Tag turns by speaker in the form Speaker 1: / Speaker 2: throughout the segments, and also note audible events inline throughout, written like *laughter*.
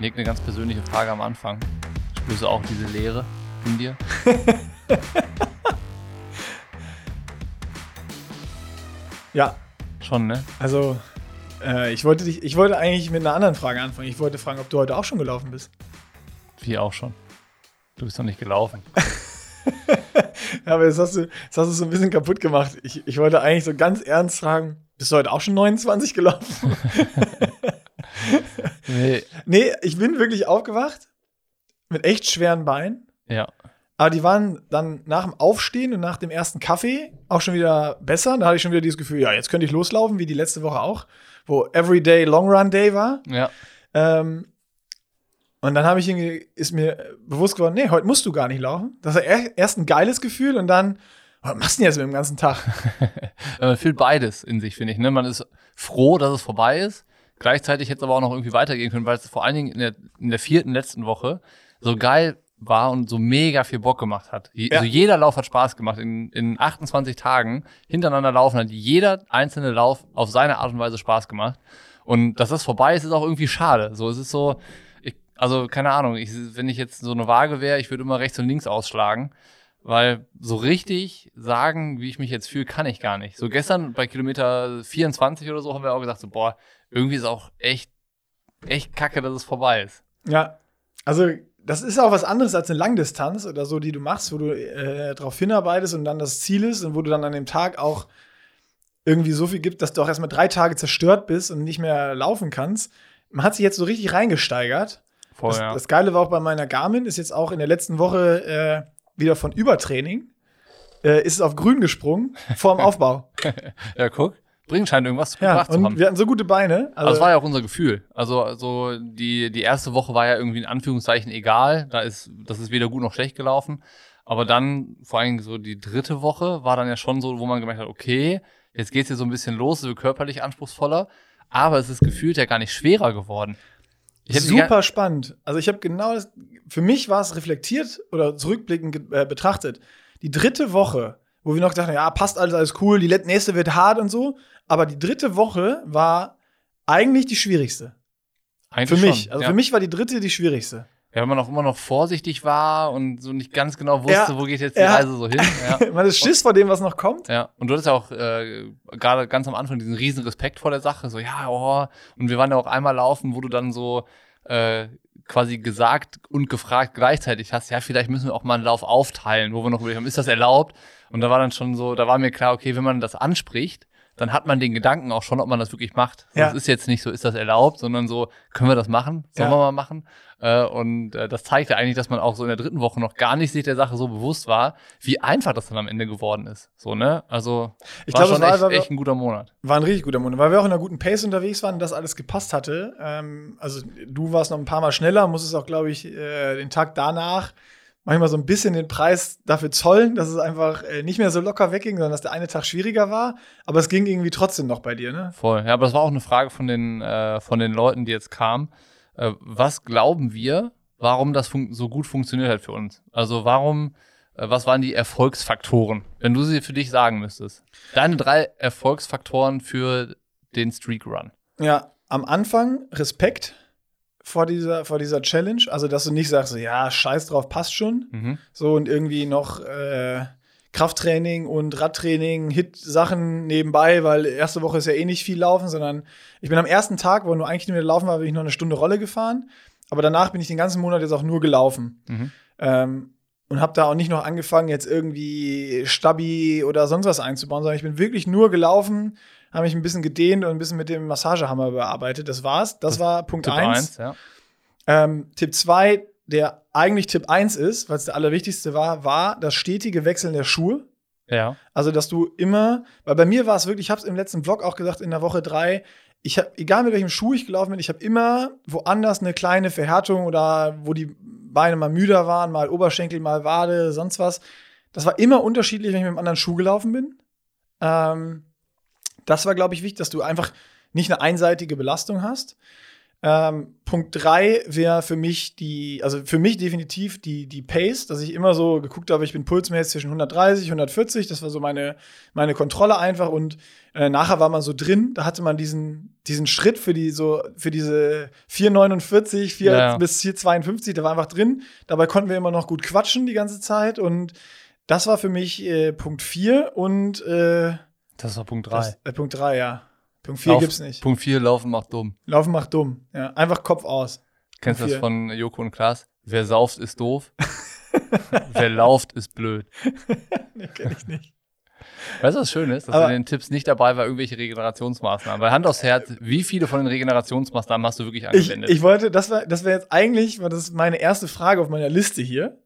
Speaker 1: Nick, eine ganz persönliche Frage am Anfang. Spürst du auch diese Leere in dir? *laughs*
Speaker 2: ja.
Speaker 1: Schon, ne?
Speaker 2: Also, äh, ich, wollte dich, ich wollte eigentlich mit einer anderen Frage anfangen. Ich wollte fragen, ob du heute auch schon gelaufen bist.
Speaker 1: Wie auch schon. Du bist noch nicht gelaufen. *laughs*
Speaker 2: ja, aber jetzt hast, du, jetzt hast du es so ein bisschen kaputt gemacht. Ich, ich wollte eigentlich so ganz ernst fragen, bist du heute auch schon 29 gelaufen? *laughs* nee. Nee, ich bin wirklich aufgewacht mit echt schweren Beinen.
Speaker 1: Ja.
Speaker 2: Aber die waren dann nach dem Aufstehen und nach dem ersten Kaffee auch schon wieder besser. Da hatte ich schon wieder dieses Gefühl, ja, jetzt könnte ich loslaufen, wie die letzte Woche auch, wo Everyday Long Run Day war.
Speaker 1: Ja.
Speaker 2: Ähm, und dann habe ich irgendwie, ist mir bewusst geworden, nee, heute musst du gar nicht laufen. Das war erst ein geiles Gefühl und dann, was machst du denn jetzt mit dem ganzen Tag? *laughs*
Speaker 1: Man fühlt beides in sich, finde ich. Ne? Man ist froh, dass es vorbei ist. Gleichzeitig hätte es aber auch noch irgendwie weitergehen können, weil es vor allen Dingen in der, in der vierten letzten Woche so geil war und so mega viel Bock gemacht hat. Je, ja. Also jeder Lauf hat Spaß gemacht. In, in 28 Tagen hintereinander laufen hat jeder einzelne Lauf auf seine Art und Weise Spaß gemacht. Und dass das vorbei ist, ist auch irgendwie schade. So, es ist so, ich, also keine Ahnung, ich, wenn ich jetzt so eine Waage wäre, ich würde immer rechts und links ausschlagen. Weil so richtig sagen, wie ich mich jetzt fühle, kann ich gar nicht. So gestern bei Kilometer 24 oder so haben wir auch gesagt, so, boah, irgendwie ist auch echt, echt kacke, dass es vorbei ist.
Speaker 2: Ja, also das ist auch was anderes als eine Langdistanz oder so, die du machst, wo du äh, darauf hinarbeitest und dann das Ziel ist und wo du dann an dem Tag auch irgendwie so viel gibt, dass du auch erstmal drei Tage zerstört bist und nicht mehr laufen kannst. Man hat sich jetzt so richtig reingesteigert.
Speaker 1: Voll,
Speaker 2: das,
Speaker 1: ja.
Speaker 2: das Geile war auch bei meiner Garmin, ist jetzt auch in der letzten Woche äh, wieder von Übertraining, äh, ist es auf grün gesprungen, vorm *laughs* Aufbau.
Speaker 1: ja, guck bringen scheint irgendwas
Speaker 2: ja, gebracht zu haben. Wir hatten so gute Beine.
Speaker 1: Also das war ja auch unser Gefühl. Also, also die, die erste Woche war ja irgendwie in Anführungszeichen egal. Da ist, das ist weder gut noch schlecht gelaufen. Aber dann, vor allem so die dritte Woche, war dann ja schon so, wo man gemerkt hat, okay, jetzt geht's hier so ein bisschen los, so körperlich anspruchsvoller. Aber es ist gefühlt ja gar nicht schwerer geworden.
Speaker 2: Super spannend. Also ich habe genau das, für mich war es reflektiert oder zurückblickend äh, betrachtet. Die dritte Woche, wo wir noch dachten, ja, passt alles, alles cool, die nächste wird hart und so. Aber die dritte Woche war eigentlich die schwierigste.
Speaker 1: Eigentlich
Speaker 2: für mich.
Speaker 1: Schon,
Speaker 2: also
Speaker 1: ja.
Speaker 2: für mich war die dritte die schwierigste.
Speaker 1: Ja, wenn man auch immer noch vorsichtig war und so nicht ganz genau wusste,
Speaker 2: ja,
Speaker 1: wo geht jetzt die ja. Reise so hin. Ja. *laughs*
Speaker 2: man ist Schiss vor dem, was noch kommt.
Speaker 1: Ja, und du hattest ja auch äh, gerade ganz am Anfang diesen riesen Respekt vor der Sache. So, ja, oh. Und wir waren ja auch einmal laufen, wo du dann so äh, quasi gesagt und gefragt gleichzeitig hast, ja, vielleicht müssen wir auch mal einen Lauf aufteilen, wo wir noch überlegt haben, ist das erlaubt? Und da war dann schon so, da war mir klar, okay, wenn man das anspricht, dann hat man den Gedanken auch schon, ob man das wirklich macht.
Speaker 2: Ja.
Speaker 1: Das ist jetzt nicht so, ist das erlaubt, sondern so, können wir das machen? Sollen
Speaker 2: Ja.
Speaker 1: wir mal machen? Äh, und äh, das zeigt ja eigentlich, dass man auch so in der dritten Woche noch gar nicht sich der Sache so bewusst war, wie einfach das dann am Ende geworden ist. So, ne? Also,
Speaker 2: Ich
Speaker 1: war
Speaker 2: glaube,
Speaker 1: schon
Speaker 2: es war,
Speaker 1: echt, echt ein guter Monat.
Speaker 2: War ein richtig guter Monat, weil wir auch in einer guten Pace unterwegs waren und das alles gepasst hatte. Ähm, also du warst noch ein paar Mal schneller, musstest auch, glaube ich, äh, den Tag danach manchmal so ein bisschen den Preis dafür zollen, dass es einfach äh, nicht mehr so locker wegging, sondern dass der eine Tag schwieriger war. Aber es ging irgendwie trotzdem noch bei dir, ne?
Speaker 1: Voll. Ja, aber das war auch eine Frage von den, äh, von den Leuten, die jetzt kamen. Äh, was glauben wir, warum das so gut funktioniert hat für uns? Also warum, äh, was waren die Erfolgsfaktoren, wenn du sie für dich sagen müsstest? Deine drei Erfolgsfaktoren für den Streak Run.
Speaker 2: Ja, am Anfang Respekt vor dieser, vor dieser Challenge. Also, dass du nicht sagst, so, ja, scheiß drauf, passt schon.
Speaker 1: Mhm.
Speaker 2: So und irgendwie noch äh, Krafttraining und Radtraining, Hit-Sachen nebenbei, weil erste Woche ist ja eh nicht viel laufen, sondern ich bin am ersten Tag, wo nur eigentlich nicht mehr laufen war, bin ich noch eine Stunde Rolle gefahren. Aber danach bin ich den ganzen Monat jetzt auch nur gelaufen.
Speaker 1: Mhm.
Speaker 2: Ähm, und habe da auch nicht noch angefangen, jetzt irgendwie Stabi oder sonst was einzubauen, sondern ich bin wirklich nur gelaufen, habe mich ein bisschen gedehnt und ein bisschen mit dem Massagehammer bearbeitet. Das war's. Das,
Speaker 1: Das
Speaker 2: war Punkt
Speaker 1: Tipp
Speaker 2: 1.
Speaker 1: eins, ja.
Speaker 2: Ähm, Tipp 2, der eigentlich Tipp 1 ist, weil es der allerwichtigste war, war das stetige Wechseln der Schuhe.
Speaker 1: Ja.
Speaker 2: Also, dass du immer, weil bei mir war es wirklich, ich habe es im letzten Vlog auch gesagt, in der Woche 3, ich habe, egal mit welchem Schuh ich gelaufen bin, ich habe immer woanders eine kleine Verhärtung oder wo die Beine mal müder waren, mal Oberschenkel, mal Wade, sonst was. Das war immer unterschiedlich, wenn ich mit einem anderen Schuh gelaufen bin. Ähm, das war, glaube ich, wichtig, dass du einfach nicht eine einseitige Belastung hast. Ähm, Punkt 3 wäre für mich die, also für mich definitiv die, die Pace, dass ich immer so geguckt habe, ich bin pulsmäßig zwischen 130, 140, das war so meine, meine Kontrolle einfach und äh, nachher war man so drin, da hatte man diesen, diesen Schritt für die so, für diese 449, 4
Speaker 1: Ja,
Speaker 2: bis 452, der war einfach drin. Dabei konnten wir immer noch gut quatschen die ganze Zeit und das war für mich äh, Punkt 4 und äh,
Speaker 1: Das war Punkt 3.
Speaker 2: das, äh, Punkt 3, ja. Punkt 4 gibt's nicht.
Speaker 1: Punkt 4, Laufen macht dumm.
Speaker 2: Laufen macht dumm. Ja, einfach Kopf aus.
Speaker 1: Kennst du das von Joko und Klaas? Wer sauft, ist doof. *laughs* Wer lauft, ist blöd. *laughs*
Speaker 2: Nee, kenn ich nicht.
Speaker 1: Weißt du, was schön ist? Dass
Speaker 2: Aber-
Speaker 1: in den Tipps nicht dabei war, irgendwelche Regenerationsmaßnahmen. Bei Hand aufs Herz, wie viele von den Regenerationsmaßnahmen hast du wirklich
Speaker 2: Ich,
Speaker 1: angewendet?
Speaker 2: ich wollte, das wäre das wär jetzt eigentlich, war das meine erste Frage auf meiner Liste hier.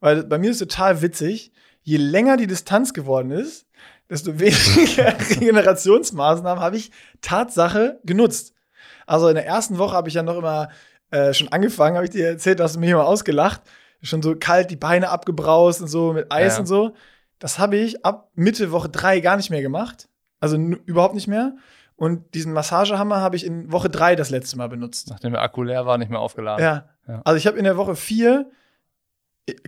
Speaker 2: Weil bei mir ist total witzig, je länger die Distanz geworden ist, desto weniger *laughs* Regenerationsmaßnahmen habe ich Tatsache genutzt. Also in der ersten Woche habe ich ja noch immer äh, schon angefangen, habe ich dir erzählt, hast du mich immer ausgelacht. Schon so kalt die Beine abgebraust und so mit Eis
Speaker 1: Ja.
Speaker 2: und so. Das habe ich ab Mitte Woche drei gar nicht mehr gemacht. Also überhaupt nicht mehr. Und diesen Massagehammer habe ich in Woche drei das letzte Mal benutzt.
Speaker 1: Nachdem der Akku leer war, nicht mehr aufgeladen.
Speaker 2: Ja.
Speaker 1: Ja.
Speaker 2: Also ich habe in der Woche vier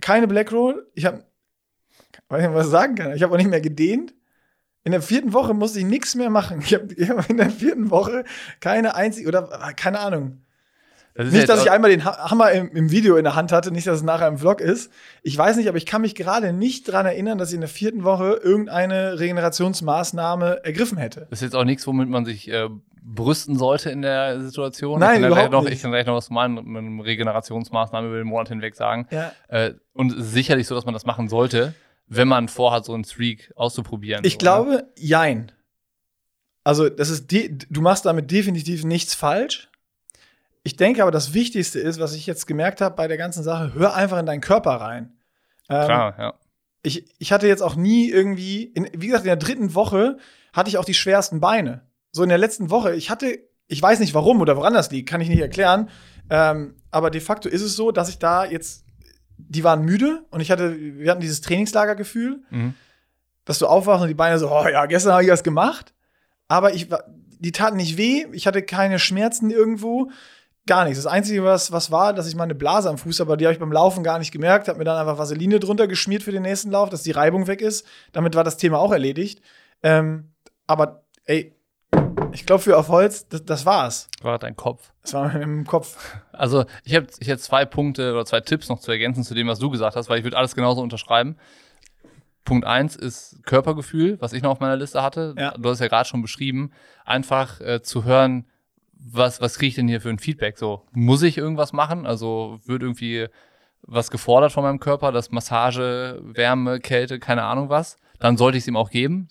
Speaker 2: keine Black Roll. Ich habe, weiß nicht, was ich sagen kann. Ich habe auch nicht mehr gedehnt. In der vierten Woche musste ich nichts mehr machen. Ich habe hab in der vierten Woche keine einzige, oder äh, keine Ahnung.
Speaker 1: Das
Speaker 2: Nicht, dass ich einmal den Ha- Hammer im, im Video in der Hand hatte, nicht, dass es nachher im Vlog ist. Ich weiß nicht, aber ich kann mich gerade nicht daran erinnern, dass ich in der vierten Woche irgendeine Regenerationsmaßnahme ergriffen hätte.
Speaker 1: Das ist jetzt auch nichts, womit man sich äh, brüsten sollte in der Situation.
Speaker 2: Nein,
Speaker 1: ich kann
Speaker 2: überhaupt
Speaker 1: noch,
Speaker 2: nicht.
Speaker 1: Ich kann gleich noch was zu meinen Regenerationsmaßnahmen über den Monat hinweg sagen.
Speaker 2: Ja.
Speaker 1: Äh, und sicherlich so, dass man das machen sollte, wenn man vorhat, so einen Streak auszuprobieren.
Speaker 2: Ich
Speaker 1: ne?
Speaker 2: glaube, jein. Also, das ist du machst damit definitiv nichts falsch. Ich denke aber, das Wichtigste ist, was ich jetzt gemerkt habe bei der ganzen Sache, hör einfach in deinen Körper rein. Ähm,
Speaker 1: Klar, ja.
Speaker 2: ich, ich hatte jetzt auch nie irgendwie, in, wie gesagt, in der dritten Woche hatte ich auch die schwersten Beine. So in der letzten Woche, ich hatte, ich weiß nicht warum oder woran das liegt, kann ich nicht erklären. Ähm, aber de facto ist es so, dass ich da jetzt, die waren müde und ich hatte, wir hatten dieses Trainingslagergefühl
Speaker 1: Mhm.
Speaker 2: dass du aufwachst und die Beine so, oh ja, gestern habe ich das gemacht. Aber ich die taten nicht weh, ich hatte keine Schmerzen irgendwo, gar nichts. Das Einzige, was, was war, dass ich mal eine Blase am Fuß habe, aber die habe ich beim Laufen gar nicht gemerkt, habe mir dann einfach Vaseline drunter geschmiert für den nächsten Lauf, dass die Reibung weg ist. Damit war das Thema auch erledigt. Ähm, aber ey, ich glaube für auf Holz, das, das war's.
Speaker 1: War dein Kopf.
Speaker 2: Das war im Kopf.
Speaker 1: Also ich habe ich zwei Punkte oder zwei Tipps noch zu ergänzen zu dem, was du gesagt hast, weil ich würde alles genauso unterschreiben. Punkt eins ist Körpergefühl, was ich noch auf meiner Liste hatte.
Speaker 2: Ja.
Speaker 1: Du hast ja gerade schon beschrieben. Einfach äh, zu hören, was, was kriege ich denn hier für ein Feedback? So, muss ich irgendwas machen? Also wird irgendwie was gefordert von meinem Körper, das Massage, Wärme, Kälte, keine Ahnung was, dann sollte ich es ihm auch geben.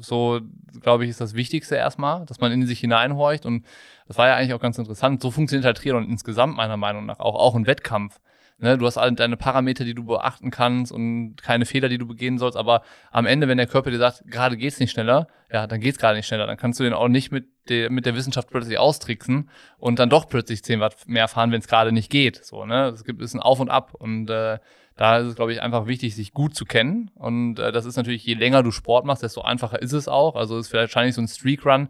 Speaker 1: So, glaube ich, ist das Wichtigste erstmal, dass man in sich hineinhorcht. Und das war ja eigentlich auch ganz interessant. So funktioniert halt Triathlon insgesamt meiner Meinung nach auch, auch ein Wettkampf. Ne, du hast alle deine Parameter, die du beachten kannst und keine Fehler, die du begehen sollst. Aber am Ende, wenn der Körper dir sagt, gerade geht's nicht schneller, ja, dann geht's gerade nicht schneller. Dann kannst du den auch nicht mit der, mit der Wissenschaft plötzlich austricksen und dann doch plötzlich 10 Watt mehr fahren, wenn es gerade nicht geht. So, ne? Es gibt ist ein Auf und Ab. Und äh, da ist es, glaube ich, einfach wichtig, sich gut zu kennen. Und äh, das ist natürlich, je länger du Sport machst, desto einfacher ist es auch. Also ist vielleicht wahrscheinlich so ein Streak-Run,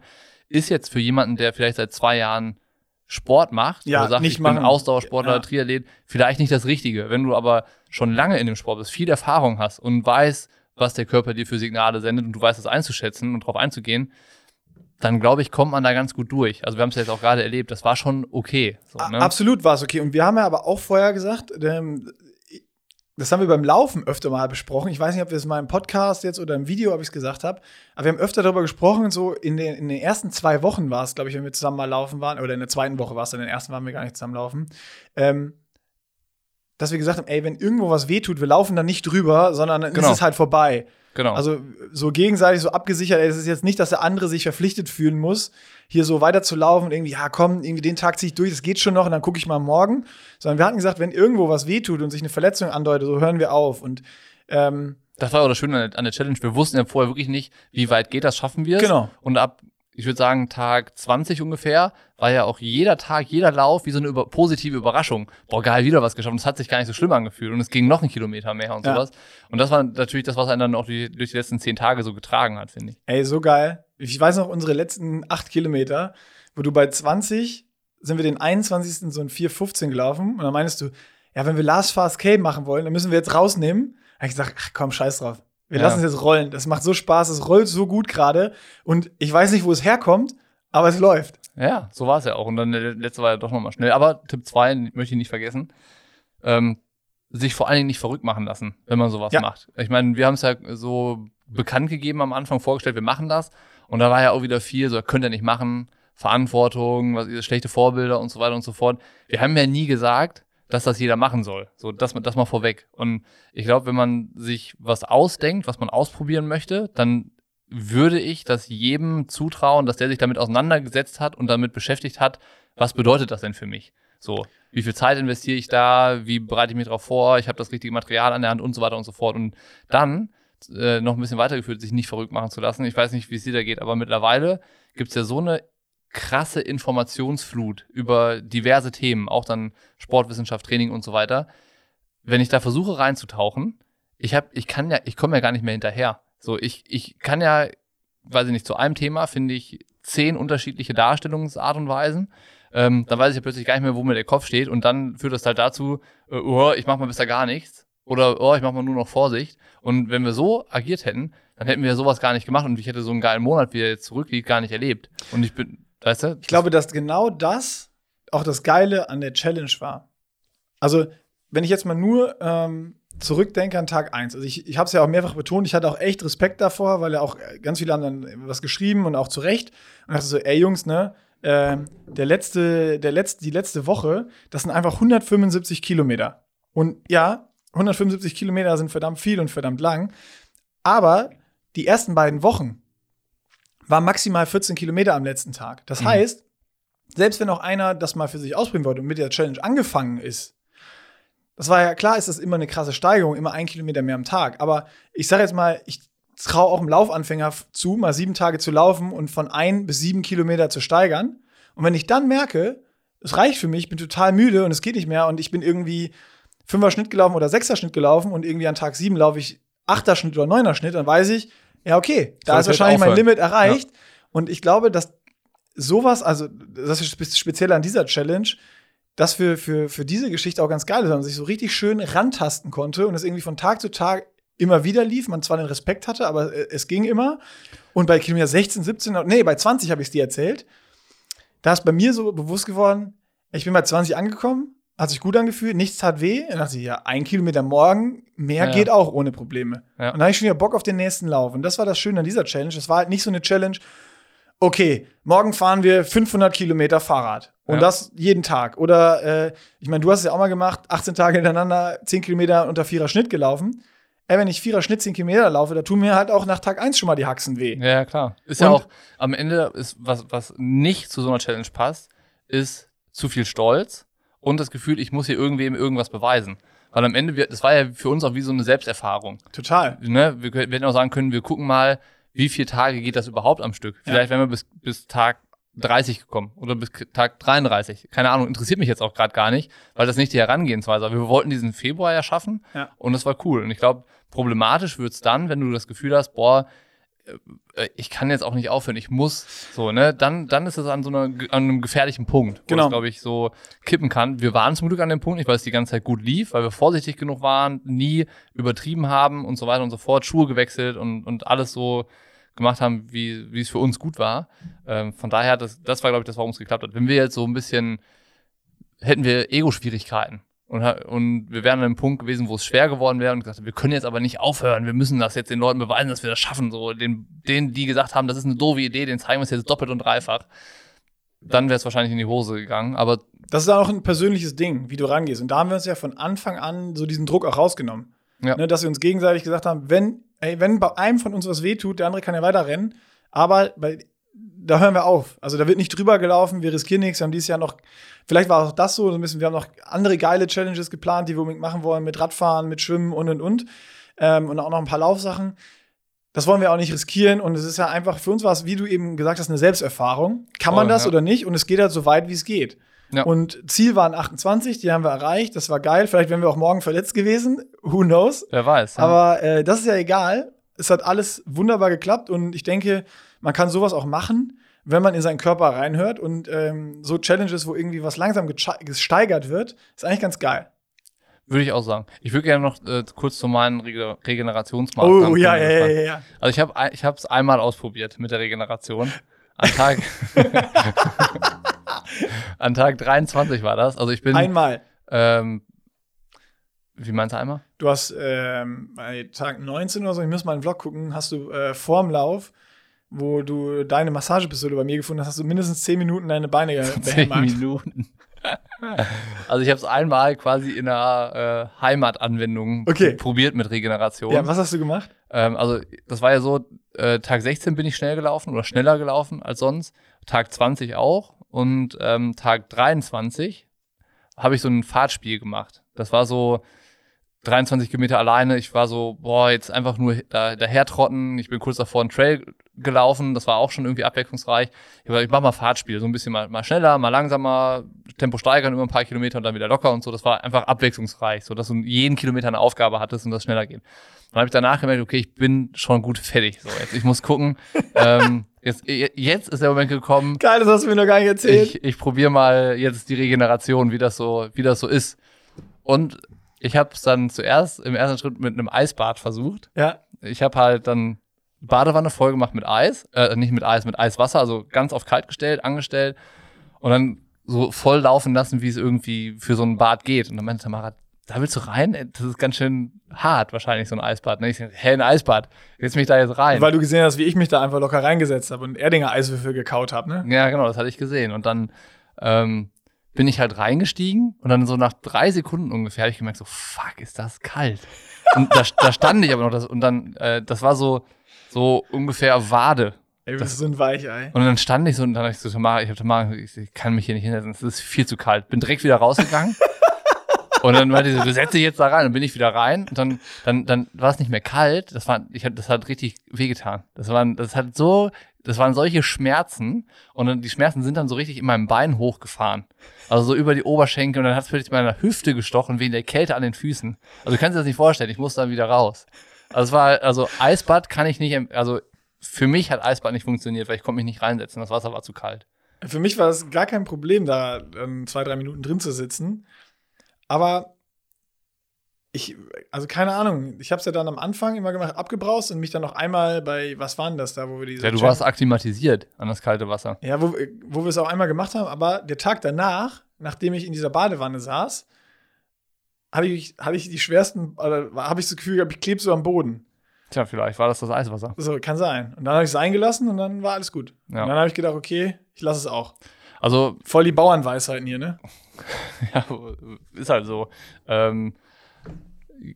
Speaker 1: ist jetzt für jemanden, der vielleicht seit zwei Jahren Sport macht,
Speaker 2: Ja,
Speaker 1: oder sagt,
Speaker 2: nicht
Speaker 1: ich bin
Speaker 2: machen.
Speaker 1: Ausdauersportler,
Speaker 2: Ja.
Speaker 1: Triathlet, vielleicht nicht das Richtige. Wenn du aber schon lange in dem Sport bist, viel Erfahrung hast und weißt, was der Körper dir für Signale sendet und du weißt es einzuschätzen und darauf einzugehen, dann glaube ich, kommt man da ganz gut durch. Also wir haben es ja jetzt auch gerade erlebt, das war schon okay. So, ne?
Speaker 2: Absolut war es okay. Und wir haben ja aber auch vorher gesagt, ähm, das haben wir beim Laufen öfter mal besprochen. Ich weiß nicht, ob wir es mal im Podcast jetzt oder im Video, ob ich es gesagt habe. Aber wir haben öfter darüber gesprochen, so in den, in den ersten zwei Wochen war es, glaube ich, wenn wir zusammen mal laufen waren. Oder in der zweiten Woche war es, in den ersten waren wir gar nicht zusammen laufen. Ähm, dass wir gesagt haben, ey, wenn irgendwo was wehtut, wir laufen dann nicht drüber, sondern dann
Speaker 1: Genau.
Speaker 2: ist es halt vorbei.
Speaker 1: Genau.
Speaker 2: Also so gegenseitig so abgesichert, ey, es ist jetzt nicht, dass der andere sich verpflichtet fühlen muss, hier so weiter zu laufen und irgendwie, ja komm, irgendwie den Tag ziehe ich durch, das geht schon noch und dann gucke ich mal morgen. Sondern wir hatten gesagt, wenn irgendwo was wehtut und sich eine Verletzung andeutet, so hören wir auf. Und ähm,
Speaker 1: Das war auch das Schöne an der, an der Challenge. Wir wussten ja vorher wirklich nicht, wie weit geht das, schaffen wir es.
Speaker 2: Genau.
Speaker 1: Und ab, ich würde sagen, Tag 20 ungefähr, war ja auch jeder Tag, jeder Lauf wie so eine über positive Überraschung. Boah, geil, wieder was geschafft. Und es hat sich gar nicht so schlimm angefühlt. Und es ging noch einen Kilometer mehr und
Speaker 2: Ja.
Speaker 1: sowas. Und das war natürlich das, was einen dann auch die, durch die letzten zehn Tage so getragen hat, finde ich.
Speaker 2: ey, so geil. Ich weiß noch unsere letzten acht Kilometer, wo du bei 20 sind wir den 21. so ein 4,15 gelaufen. Und dann meinst du, ja, wenn wir Last Fast K machen wollen, dann müssen wir jetzt rausnehmen. Da hab ich gesagt, ach komm, scheiß drauf. Wir
Speaker 1: Ja.
Speaker 2: lassen es jetzt rollen. Das macht so Spaß, es rollt so gut gerade. Und ich weiß nicht, wo es herkommt, aber es läuft.
Speaker 1: Ja, so war es ja auch. Und dann der letzte war ja doch nochmal schnell. Aber Tipp 2 möchte ich nicht vergessen. Ähm, sich vor allen Dingen nicht verrückt machen lassen, wenn man sowas
Speaker 2: Ja.
Speaker 1: macht. Ich meine, wir haben es ja so bekannt gegeben am Anfang, vorgestellt, wir machen das. Und da war ja auch wieder viel, so könnt ihr nicht machen, Verantwortung, was ist, schlechte Vorbilder und so weiter und so fort. Wir haben ja nie gesagt, dass das jeder machen soll. So, das, das mal vorweg. Und ich glaube, wenn man sich was ausdenkt, was man ausprobieren möchte, dann würde ich das jedem zutrauen, dass der sich damit auseinandergesetzt hat und damit beschäftigt hat, was bedeutet das denn für mich? So, wie viel Zeit investiere ich da? Wie bereite ich mich darauf vor? Ich habe das richtige Material an der Hand und so weiter und so fort. Und dann äh, noch ein bisschen weitergeführt, sich nicht verrückt machen zu lassen. Ich weiß nicht, wie es dir da geht, aber mittlerweile gibt es ja so eine krasse Informationsflut über diverse Themen, auch dann Sportwissenschaft, Training und so weiter. Wenn ich da versuche reinzutauchen, ich habe, ich kann ja, ich komme ja gar nicht mehr hinterher. So, ich, ich kann ja, weiß ich nicht, zu einem Thema finde ich zehn unterschiedliche Darstellungsart und Weisen. Ähm, dann weiß ich ja plötzlich gar nicht mehr, wo mir der Kopf steht und dann führt das halt dazu, äh, oh, ich mache mal besser gar nichts oder oh, ich mache mal nur noch Vorsicht. Und wenn wir so agiert hätten, dann hätten wir sowas gar nicht gemacht und ich hätte so einen geilen Monat, wie er jetzt zurückliegt, gar nicht erlebt. Und ich bin, weißt du?
Speaker 2: Ich glaube, dass genau das auch das Geile an der Challenge war. Also, wenn ich jetzt mal nur ähm, zurückdenke an Tag 1. Also, ich, ich habe es ja auch mehrfach betont, ich hatte auch echt Respekt davor, weil ja auch äh, ganz viele dann was geschrieben und auch zu Recht. Und dachte so, ey Jungs, ne, ähm, der letzte, der letzte, die letzte Woche, das sind einfach 175 Kilometer. Und ja, 175 Kilometer sind verdammt viel und verdammt lang. Aber die ersten beiden Wochen waren maximal 14 Kilometer am letzten Tag. Das
Speaker 1: Mhm.
Speaker 2: heißt, selbst wenn auch einer das mal für sich ausprobieren wollte und mit der Challenge angefangen ist, das war ja klar, ist das immer eine krasse Steigerung, immer ein Kilometer mehr am Tag. Aber ich sage jetzt mal, ich traue auch einem Laufanfänger zu, mal sieben Tage zu laufen und von ein bis sieben Kilometer zu steigern. Und wenn ich dann merke, es reicht für mich, ich bin total müde und es geht nicht mehr und ich bin irgendwie Fünfer Schnitt gelaufen oder Sechser Schnitt gelaufen und irgendwie an Tag sieben laufe ich Achter Schnitt oder Neuner Schnitt, dann weiß ich, ja, okay, da ist wahrscheinlich mein? Limit erreicht. Und ich glaube, dass sowas, also das ist spe- speziell an dieser Challenge, das für, für, für diese Geschichte auch ganz geil ist, weil man sich so richtig schön rantasten konnte und es irgendwie von Tag zu Tag immer wieder lief. Man zwar den Respekt hatte, aber äh, es ging immer. Und bei Kilometer 16, 17, nee, bei 20 habe ich es dir erzählt. Da ist bei mir so bewusst geworden, ich bin bei 20 angekommen, hat sich gut angefühlt, nichts tat weh. Dann dachte ich, ja, ein Kilometer morgen, mehr
Speaker 1: Ja.
Speaker 2: geht auch ohne Probleme.
Speaker 1: Ja.
Speaker 2: Und dann habe ich schon wieder Bock auf den nächsten Lauf. Und das war das Schöne an dieser Challenge. Es war halt nicht so eine Challenge, okay, morgen fahren wir 500 Kilometer Fahrrad. Und
Speaker 1: Ja.
Speaker 2: das jeden Tag. Oder, äh, ich meine, du hast es ja auch mal gemacht, 18 Tage hintereinander 10 Kilometer unter vierer Schnitt gelaufen. Ey, wenn ich vierer Schnitt 10 Kilometer laufe, da tun mir halt auch nach Tag 1 schon mal die Haxen weh.
Speaker 1: Ja, klar. Ist ja
Speaker 2: Und-
Speaker 1: auch, am Ende ist, was, was nicht zu so einer Challenge passt, ist zu viel Stolz und das Gefühl, ich muss hier irgendwem irgendwas beweisen. Weil am Ende, wir, das war ja für uns auch wie so eine Selbsterfahrung.
Speaker 2: Total.
Speaker 1: Ne? Wir, wir hätten auch sagen können, wir gucken mal, wie viele Tage geht das überhaupt am Stück. Vielleicht wären wir bis, bis Tag 30 gekommen oder bis Tag 33. Keine Ahnung, interessiert mich jetzt auch gerade gar nicht, weil das nicht die Herangehensweise war. Wir wollten diesen Februar ja schaffen
Speaker 2: Ja.
Speaker 1: und das war cool. Und ich glaube, problematisch wird's dann, wenn du das Gefühl hast, boah, ich kann jetzt auch nicht aufhören, ich muss so, ne? Dann, dann ist es an so einer, an einem gefährlichen Punkt, wo
Speaker 2: Genau.
Speaker 1: es, glaube ich, so kippen kann. Wir waren zum Glück an dem Punkt nicht, weil es die ganze Zeit gut lief, weil wir vorsichtig genug waren, nie übertrieben haben und so weiter und so fort, Schuhe gewechselt und, und alles so gemacht haben, wie, wie es für uns gut war. Ähm, von daher, das, das war, glaube ich, das, warum es geklappt hat. Wenn wir jetzt so ein bisschen, hätten wir Ego-Schwierigkeiten. Und, und wir wären an einem Punkt gewesen, wo es schwer geworden wäre und gesagt, wir können jetzt aber nicht aufhören, wir müssen das jetzt den Leuten beweisen, dass wir das schaffen. So, den, denen, die gesagt haben, das ist eine doofe Idee, den zeigen wir es jetzt doppelt und dreifach. Dann wäre es wahrscheinlich in die Hose gegangen. Aber
Speaker 2: Das ist auch ein persönliches Ding, wie du rangehst. Und da haben wir uns ja von Anfang an so diesen Druck auch rausgenommen.
Speaker 1: Ja.
Speaker 2: Ne, dass wir uns gegenseitig gesagt haben, wenn, ey, wenn bei einem von uns was wehtut, der andere kann ja weiterrennen. Aber bei, da hören wir auf. Also da wird nicht drüber gelaufen, wir riskieren nichts. Wir haben dieses Jahr noch, vielleicht war auch das so, so ein bisschen, wir haben noch andere geile Challenges geplant, die wir unbedingt machen wollen, mit Radfahren, mit Schwimmen und und und. Ähm, und auch noch ein paar Laufsachen. Das wollen wir auch nicht riskieren. Und es ist ja einfach, für uns war es, wie du eben gesagt hast, eine Selbsterfahrung. Kann man
Speaker 1: Voll,
Speaker 2: das
Speaker 1: ja.
Speaker 2: oder nicht? Und es geht halt so weit, wie es geht.
Speaker 1: Ja.
Speaker 2: Und Ziel waren 28, die haben wir erreicht. Das war geil. Vielleicht wären wir auch morgen verletzt gewesen. Who knows?
Speaker 1: wer weiß. ja.
Speaker 2: Aber äh, das ist ja egal. Es hat alles wunderbar geklappt und ich denke, man kann sowas auch machen, wenn man in seinen Körper reinhört und ähm, so Challenges, wo irgendwie was langsam gesteigert wird, ist eigentlich ganz geil.
Speaker 1: Würde ich auch sagen. Ich würde gerne noch äh, kurz zu meinen Rege Regenerationsmaßnahmen
Speaker 2: Oh, ja, ja, ja, ja.
Speaker 1: Also ich habe ich es einmal ausprobiert mit der Regeneration. An Tag, *laughs* an Tag 23 war das. Also ich bin,
Speaker 2: Einmal.
Speaker 1: ähm, wie meinst du einmal?
Speaker 2: Du hast ähm, bei Tag 19 oder so, ich muss mal einen Vlog gucken, hast du äh, vorm Lauf, wo du deine Massagepistole bei mir gefunden hast, hast du mindestens 10 Minuten deine Beine ge- *laughs*
Speaker 1: Zehn
Speaker 2: behämmert.
Speaker 1: Minuten. also ich habe es einmal quasi in einer äh, Heimatanwendung
Speaker 2: Okay.
Speaker 1: probiert mit Regeneration.
Speaker 2: Ja, was hast du gemacht?
Speaker 1: Ähm, also das war ja so, äh, Tag 16 bin ich schnell gelaufen oder schneller gelaufen als sonst. Tag 20 auch. Und ähm, Tag 23 habe ich so ein Fahrtspiel gemacht. Das war so 23 Kilometer alleine. Ich war so, boah, jetzt einfach nur da, dahertrotten. Ich bin kurz davor einen Trail gelaufen. Das war auch schon irgendwie abwechslungsreich. Ich, war, ich mach mal Fahrtspiel. So ein bisschen mal, mal schneller, mal langsamer, Tempo steigern über ein paar Kilometer und dann wieder locker und so. Das war einfach abwechslungsreich, so dass du jeden Kilometer eine Aufgabe hattest und das schneller geht. Dann habe ich danach gemerkt, okay, ich bin schon gut fertig. So, jetzt ich muss gucken. *laughs* ähm, jetzt, jetzt ist der Moment gekommen.
Speaker 2: Geil, das hast du mir noch gar nicht erzählt.
Speaker 1: Ich, ich probiere mal jetzt die Regeneration, wie das so, wie das so ist. Und ich habe es dann zuerst im ersten Schritt mit einem Eisbad versucht.
Speaker 2: ja,
Speaker 1: Ich habe halt dann Badewanne voll gemacht mit Eis, äh, nicht mit Eis, mit Eiswasser, also ganz auf kalt gestellt, angestellt und dann so voll laufen lassen, wie es irgendwie für so ein Bad geht. Und dann meinte Tamara, da willst du rein? Ey, Das ist ganz schön hart, wahrscheinlich so ein Eisbad. Ne? Ich sag, hä, ein Eisbad, jetzt mich da jetzt rein.
Speaker 2: weil du gesehen hast, wie ich mich da einfach locker reingesetzt habe und Erdinger Eiswürfel gekaut habe, ne?
Speaker 1: Ja, genau, das hatte ich gesehen. Und dann ähm, bin ich halt reingestiegen und dann so nach drei Sekunden ungefähr habe ich gemerkt, so, fuck, ist das kalt. Und da, da stand ich aber noch, das, und dann, äh, das war so, so ungefähr Wade.
Speaker 2: Ey, das ist so ein Weichei.
Speaker 1: Und dann stand ich so und dann habe ich so, Tamara, ich habe Tamara, ich, ich kann mich hier nicht hinsetzen, es ist viel zu kalt. Bin direkt wieder rausgegangen. *laughs* und dann meinte sie, so, du setz dich jetzt da rein. Dann bin ich wieder rein und dann, dann, dann war es nicht mehr kalt. Das war, ich hab, das hat richtig wehgetan. Das waren, das hat so, das waren solche Schmerzen und dann, die Schmerzen sind dann so richtig in meinem Bein hochgefahren. Also so über die Oberschenkel und dann hat es plötzlich meiner Hüfte gestochen wegen der Kälte an den Füßen. Also du kannst dir das nicht vorstellen, ich musste dann wieder raus. Also es war, also Eisbad kann ich nicht, also für mich hat Eisbad nicht funktioniert, weil ich konnte mich nicht reinsetzen. Das Wasser war zu kalt.
Speaker 2: Für mich war es gar kein Problem, da ähm, zwei, drei Minuten drin zu sitzen. Aber ich, also keine Ahnung, ich habe es ja dann am Anfang immer gemacht, abgebraust und mich dann noch einmal bei, was waren das da, wo wir diese.
Speaker 1: Ja, du warst akklimatisiert an das kalte Wasser.
Speaker 2: Ja, wo, wo wir es auch einmal gemacht haben, aber der Tag danach, nachdem ich in dieser Badewanne saß, hatte ich, hatte ich die schwersten, oder habe ich das Gefühl gehabt, ich klebe so am Boden.
Speaker 1: Tja, vielleicht war das das Eiswasser.
Speaker 2: So, kann sein. Und dann habe ich es eingelassen und dann war alles gut.
Speaker 1: Ja.
Speaker 2: Und dann habe ich gedacht, okay, ich lasse es auch.
Speaker 1: Also,
Speaker 2: Voll die Bauernweisheiten hier, ne? *laughs*
Speaker 1: ja, ist halt so. Ähm,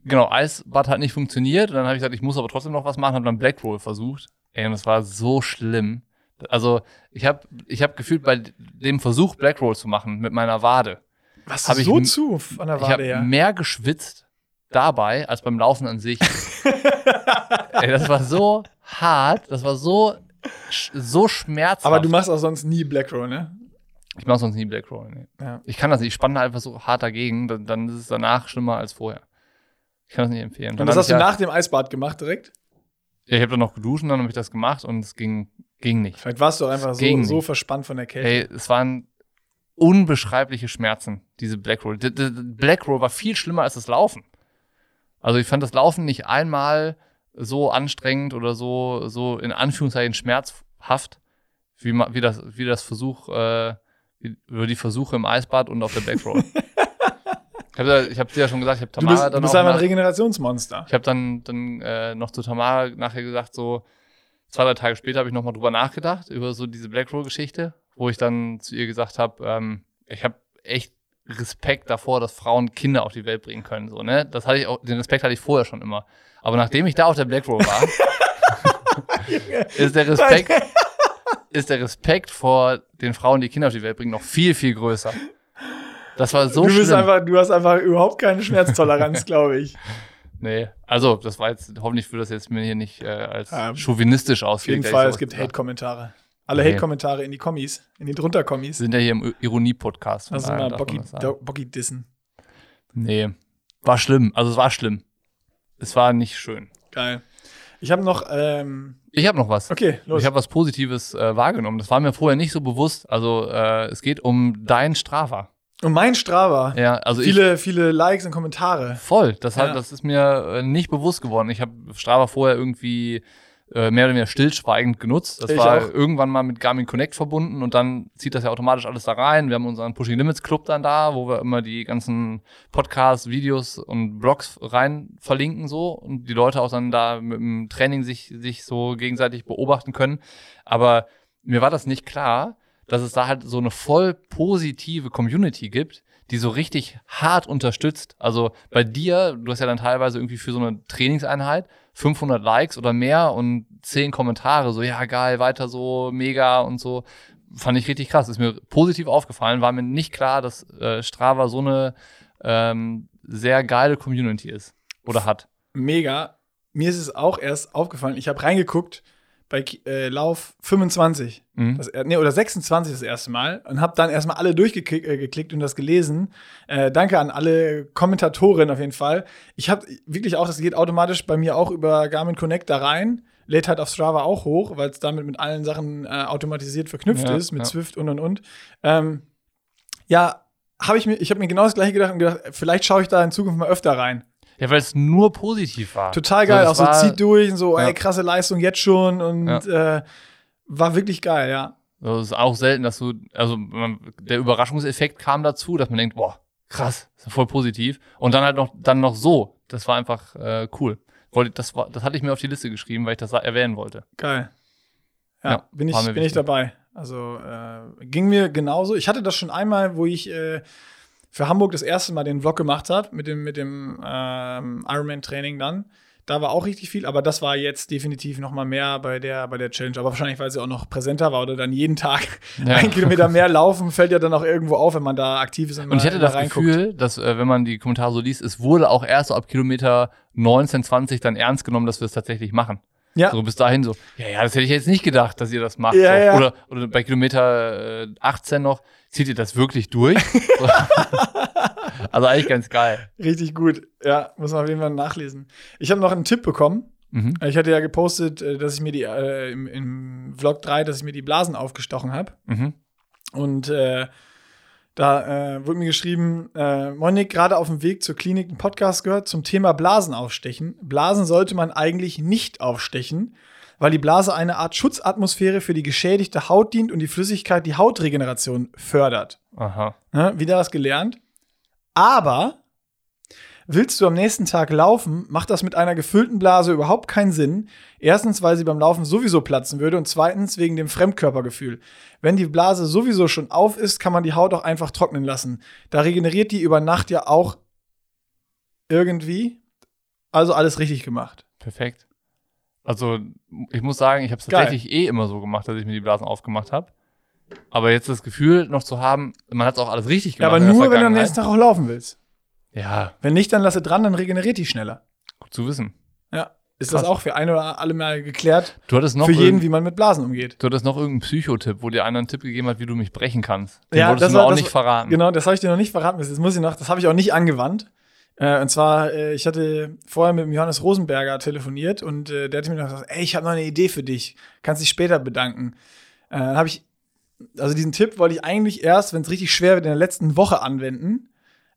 Speaker 1: genau, Eisbad hat nicht funktioniert. Und dann habe ich gesagt, ich muss aber trotzdem noch was machen. Habe dann Black Roll versucht. Ey, und das war so schlimm. Also, ich habe ich hab gefühlt bei dem Versuch, Black Roll zu machen mit meiner Wade,
Speaker 2: Was
Speaker 1: Hab ich
Speaker 2: so zu an der
Speaker 1: ich
Speaker 2: Wade
Speaker 1: habe
Speaker 2: her.
Speaker 1: mehr geschwitzt dabei als beim Laufen an sich. *laughs* Ey, das war so hart, das war so, so schmerzhaft.
Speaker 2: Aber du machst auch sonst nie Black Roll, ne?
Speaker 1: ich mache sonst nie Black Roll. Nee.
Speaker 2: Ja.
Speaker 1: Ich kann das nicht, ich spanne einfach so hart dagegen, dann, dann ist es danach schlimmer als vorher. Ich kann das nicht empfehlen.
Speaker 2: Und
Speaker 1: Dann
Speaker 2: das hast
Speaker 1: ich
Speaker 2: du
Speaker 1: ja,
Speaker 2: nach dem Eisbad gemacht direkt?
Speaker 1: ja, ich habe dann noch geduscht und dann habe ich das gemacht und es ging, ging nicht.
Speaker 2: Vielleicht warst du einfach so, so verspannt von der Kälte.
Speaker 1: Hey, es waren unbeschreibliche Schmerzen, diese Black Roll. D d Black Roll war viel schlimmer als das Laufen. Also ich fand das Laufen nicht einmal so anstrengend oder so, so in Anführungszeichen schmerzhaft, wie, wie, das, wie das Versuch, äh, wie, über die Versuche im Eisbad und auf der Black Roll. *laughs* ich habe hab dir ja schon gesagt, ich habe
Speaker 2: Du
Speaker 1: Tamara
Speaker 2: bist, du
Speaker 1: dann
Speaker 2: bist
Speaker 1: auch
Speaker 2: einfach ein Regenerationsmonster.
Speaker 1: ich habe dann, dann äh, noch zu Tamara nachher gesagt, so zwei, drei Tage später habe ich nochmal drüber nachgedacht, über so diese Black Roll-Geschichte, wo ich dann zu ihr gesagt habe, ähm, ich habe echt Respekt davor, dass Frauen Kinder auf die Welt bringen können. So, ne? Das hatte ich auch, den Respekt hatte ich vorher schon immer. Aber nachdem ich da auf der Black Roll war, *laughs* ist der Respekt, ist der Respekt vor den Frauen, die Kinder auf die Welt bringen, noch viel, viel größer. Das war so
Speaker 2: du, bist
Speaker 1: schlimm.
Speaker 2: einfach, du hast einfach überhaupt keine Schmerztoleranz, *laughs* glaube ich.
Speaker 1: Nee, also das war jetzt, hoffentlich wird das jetzt mir hier nicht äh, als
Speaker 2: Ähm,
Speaker 1: chauvinistisch
Speaker 2: Auf jeden. Fall, es gibt Hate-Kommentare. Alle
Speaker 1: Nee.
Speaker 2: Hate-Kommentare in die Kommis, in die drunter-Kommis.
Speaker 1: Wir sind ja hier im Ironie-Podcast.
Speaker 2: Lass uns mal. Do- Bocki dissen.
Speaker 1: Nee, war schlimm. Also es war schlimm. Es war nicht schön.
Speaker 2: Geil. Ich habe noch, ähm,
Speaker 1: Ich habe noch was.
Speaker 2: okay, los.
Speaker 1: Ich habe was Positives äh, wahrgenommen. Das war mir vorher nicht so bewusst. Also äh, es geht um dein Strava.
Speaker 2: Und mein Strava.
Speaker 1: Ja, also ich
Speaker 2: viele, viele Likes und Kommentare.
Speaker 1: voll. Das, hat,
Speaker 2: Ja.
Speaker 1: das ist mir äh, nicht bewusst geworden. Ich habe Strava vorher irgendwie äh, mehr oder weniger stillschweigend genutzt. Das
Speaker 2: Ich
Speaker 1: war
Speaker 2: auch.
Speaker 1: irgendwann mal mit Garmin Connect verbunden und dann zieht das ja automatisch alles da rein. Wir haben unseren Pushing Limits Club dann da, wo wir immer die ganzen Podcasts, Videos und Blogs rein verlinken so und die Leute auch dann da mit dem Training sich, sich so gegenseitig beobachten können. Aber mir war das nicht klar, dass es da halt so eine voll positive Community gibt, die so richtig hart unterstützt. Also bei dir, du hast ja dann teilweise irgendwie für so eine Trainingseinheit 500 Likes oder mehr und 10 Kommentare, so ja geil, weiter so, mega und so. Fand ich richtig krass. Ist mir positiv aufgefallen, war mir nicht klar, dass äh, Strava so eine ähm, sehr geile Community ist oder hat.
Speaker 2: Mega. Mir ist es auch erst aufgefallen. Ich habe reingeguckt bei äh, Lauf 25.
Speaker 1: Mhm.
Speaker 2: Das, nee, oder 26 das erste Mal und habe dann erstmal alle durchgeklickt äh, und das gelesen. Äh, danke an alle Kommentatoren auf jeden Fall. Ich habe wirklich auch, das geht automatisch bei mir auch über Garmin Connect da rein. Lädt halt auf Strava auch hoch, weil es damit mit allen Sachen äh, automatisiert verknüpft
Speaker 1: Ja,
Speaker 2: ist, mit
Speaker 1: ja.
Speaker 2: Swift und und und. Ähm, ja, habe ich mir, ich habe mir genau das gleiche gedacht und gedacht, vielleicht schaue ich da in Zukunft mal öfter rein.
Speaker 1: Ja, weil es nur positiv war.
Speaker 2: Total geil,
Speaker 1: das
Speaker 2: auch so zieht durch und so,
Speaker 1: Ja.
Speaker 2: ey, krasse Leistung jetzt schon und äh, war wirklich geil, ja.
Speaker 1: Das ist auch selten, dass du, also der Überraschungseffekt kam dazu, dass man denkt, boah, krass, ist ja voll positiv. Und dann halt noch, dann noch so. Das war einfach äh, cool. Das, war, das hatte ich mir auf die Liste geschrieben, weil ich das erwähnen wollte.
Speaker 2: Geil. Ja,
Speaker 1: Ja,
Speaker 2: bin, ich, bin ich dabei. Also äh, ging mir genauso. Ich hatte das schon einmal, wo ich äh, für Hamburg das erste Mal den Vlog gemacht habe, mit dem, mit dem ähm, Ironman-Training dann. Da war auch richtig viel, aber das war jetzt definitiv noch mal mehr bei der, bei der Challenge. Aber wahrscheinlich, weil sie auch noch präsenter war oder dann jeden Tag *laughs*
Speaker 1: Ja.
Speaker 2: ein Kilometer mehr laufen, fällt ja dann auch irgendwo auf, wenn man da aktiv ist.
Speaker 1: Und ich hätte
Speaker 2: mal
Speaker 1: das Gefühl, dass, äh, wenn man die Kommentare so liest, es wurde auch erst so ab Kilometer 19, 20 dann ernst genommen, dass wir es tatsächlich machen.
Speaker 2: Ja,
Speaker 1: So bis dahin so, ja, ja, das hätte ich jetzt nicht gedacht, dass ihr das macht.
Speaker 2: Ja,
Speaker 1: so.
Speaker 2: ja.
Speaker 1: Oder, oder bei Kilometer äh, 18 noch, zieht ihr das wirklich durch? So. *laughs* also eigentlich ganz geil.
Speaker 2: richtig gut. Ja, muss man auf jeden Fall nachlesen. Ich habe noch einen Tipp bekommen.
Speaker 1: Mhm.
Speaker 2: Ich hatte ja gepostet, äh, dass ich mir die äh, im, im Vlog 3, dass ich mir die Blasen aufgestochen habe.
Speaker 1: Mhm.
Speaker 2: Und äh, da äh, wurde mir geschrieben, äh, Monik, gerade auf dem Weg zur Klinik einen Podcast gehört zum Thema Blasen aufstechen. Blasen sollte man eigentlich nicht aufstechen, weil die Blase eine Art Schutzatmosphäre für die geschädigte Haut dient und die Flüssigkeit die Hautregeneration fördert.
Speaker 1: Aha.
Speaker 2: Ne? Wieder was gelernt. Aber willst du am nächsten Tag laufen, macht das mit einer gefüllten Blase überhaupt keinen Sinn. Erstens, weil sie beim Laufen sowieso platzen würde und zweitens wegen dem Fremdkörpergefühl. Wenn die Blase sowieso schon auf ist, kann man die Haut auch einfach trocknen lassen. Da regeneriert die über Nacht ja auch irgendwie. Also alles richtig gemacht.
Speaker 1: Perfekt. Also, ich muss sagen, ich habe es tatsächlich eh immer so gemacht, dass ich mir die Blasen aufgemacht habe. Aber jetzt das Gefühl noch zu haben, man hat es auch alles richtig
Speaker 2: Ja,
Speaker 1: gemacht.
Speaker 2: aber
Speaker 1: in der
Speaker 2: nur, wenn du am nächsten Tag auch laufen willst.
Speaker 1: Ja,
Speaker 2: Wenn nicht, dann lasse dran, dann regeneriert die schneller.
Speaker 1: gut zu wissen.
Speaker 2: Ja. Ist
Speaker 1: Krass.
Speaker 2: das auch für ein oder alle Mal geklärt?
Speaker 1: Du hattest noch,
Speaker 2: für jeden, wie man mit Blasen umgeht.
Speaker 1: du hattest noch irgendeinen Psychotipp, wo dir einer einen Tipp gegeben hat, wie du mich brechen kannst. Den
Speaker 2: Ja,
Speaker 1: wolltest
Speaker 2: das
Speaker 1: du
Speaker 2: war-
Speaker 1: auch
Speaker 2: das
Speaker 1: nicht verraten.
Speaker 2: Genau, das habe ich dir noch nicht verraten. Das muss ich noch, das habe ich auch nicht angewandt. Äh, und zwar, äh, ich hatte vorher mit dem Johannes Rosenberger telefoniert und äh, der hat mir noch gesagt, ey, ich habe noch eine Idee für dich. Kannst dich später bedanken. Äh, dann habe ich, also diesen Tipp wollte ich eigentlich erst, wenn es richtig schwer wird, in der letzten Woche anwenden.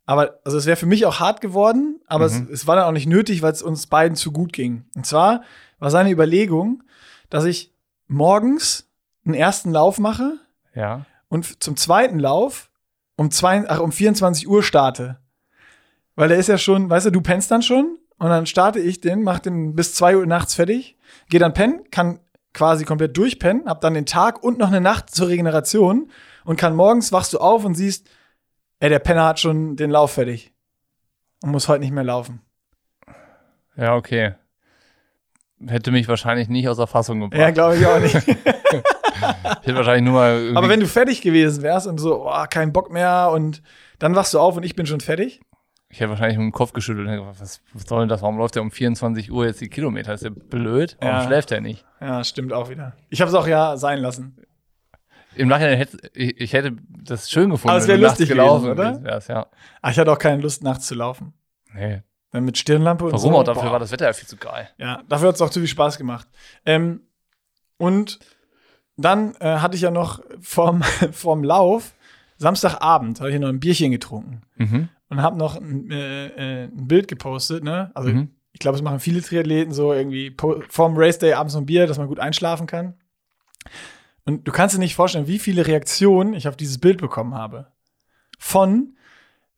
Speaker 2: Aber, also es wäre für mich auch hart geworden, aber
Speaker 1: Mhm.
Speaker 2: es, es war dann auch nicht nötig, weil es uns beiden zu gut ging. Und zwar war seine Überlegung, dass ich morgens einen ersten Lauf mache,
Speaker 1: Ja.
Speaker 2: und zum zweiten Lauf um, zwei, ach, um 24 Uhr starte. Weil der ist ja schon, weißt du, du pennst dann schon und dann starte ich den, mach den bis 2 Uhr nachts fertig, gehe dann pennen, kann quasi komplett durchpennen, hab dann den Tag und noch eine Nacht zur Regeneration und kann morgens wachst du auf und siehst, ey, der Penner hat schon den Lauf fertig und muss heute nicht mehr laufen.
Speaker 1: Ja, okay. Hätte mich wahrscheinlich nicht aus der Fassung gebracht.
Speaker 2: Ja, glaube ich auch nicht. *laughs*
Speaker 1: ich hätte wahrscheinlich nur mal
Speaker 2: Aber wenn du fertig gewesen wärst und so, oh, kein Bock mehr und dann wachst du auf und ich bin schon fertig.
Speaker 1: Ich hätte wahrscheinlich mit dem Kopf geschüttelt und gedacht, was, was soll denn das? Warum läuft der um 24 Uhr jetzt die Kilometer? Ist der blöd? Warum
Speaker 2: Ja.
Speaker 1: schläft der nicht?
Speaker 2: Ja, stimmt auch wieder. Ich habe es auch ja sein lassen.
Speaker 1: Im Nachhinein hätte ich, ich hätte das schön gefunden.
Speaker 2: Aber es
Speaker 1: wenn
Speaker 2: wär
Speaker 1: du nachts
Speaker 2: lustig
Speaker 1: gelaufen
Speaker 2: gewesen, oder?
Speaker 1: ja.
Speaker 2: Ah, ich hatte auch keine Lust, nachts zu laufen.
Speaker 1: Nee.
Speaker 2: Dann mit Stirnlampe und
Speaker 1: Warum
Speaker 2: so.
Speaker 1: auch? Dafür
Speaker 2: Boah.
Speaker 1: war das Wetter ja viel zu geil.
Speaker 2: Ja, dafür hat es auch zu viel Spaß gemacht. Ähm, und dann äh, hatte ich ja noch vorm, *laughs* vorm Lauf, Samstagabend, habe ich noch ein Bierchen getrunken
Speaker 1: Mhm.
Speaker 2: Und habe noch ein, äh, äh, ein Bild gepostet. Ne? Also
Speaker 1: Mhm.
Speaker 2: ich glaube, es machen viele Triathleten so irgendwie vorm Race Day abends ein Bier, dass man gut einschlafen kann. Und du kannst dir nicht vorstellen, wie viele Reaktionen ich auf dieses Bild bekommen habe. Von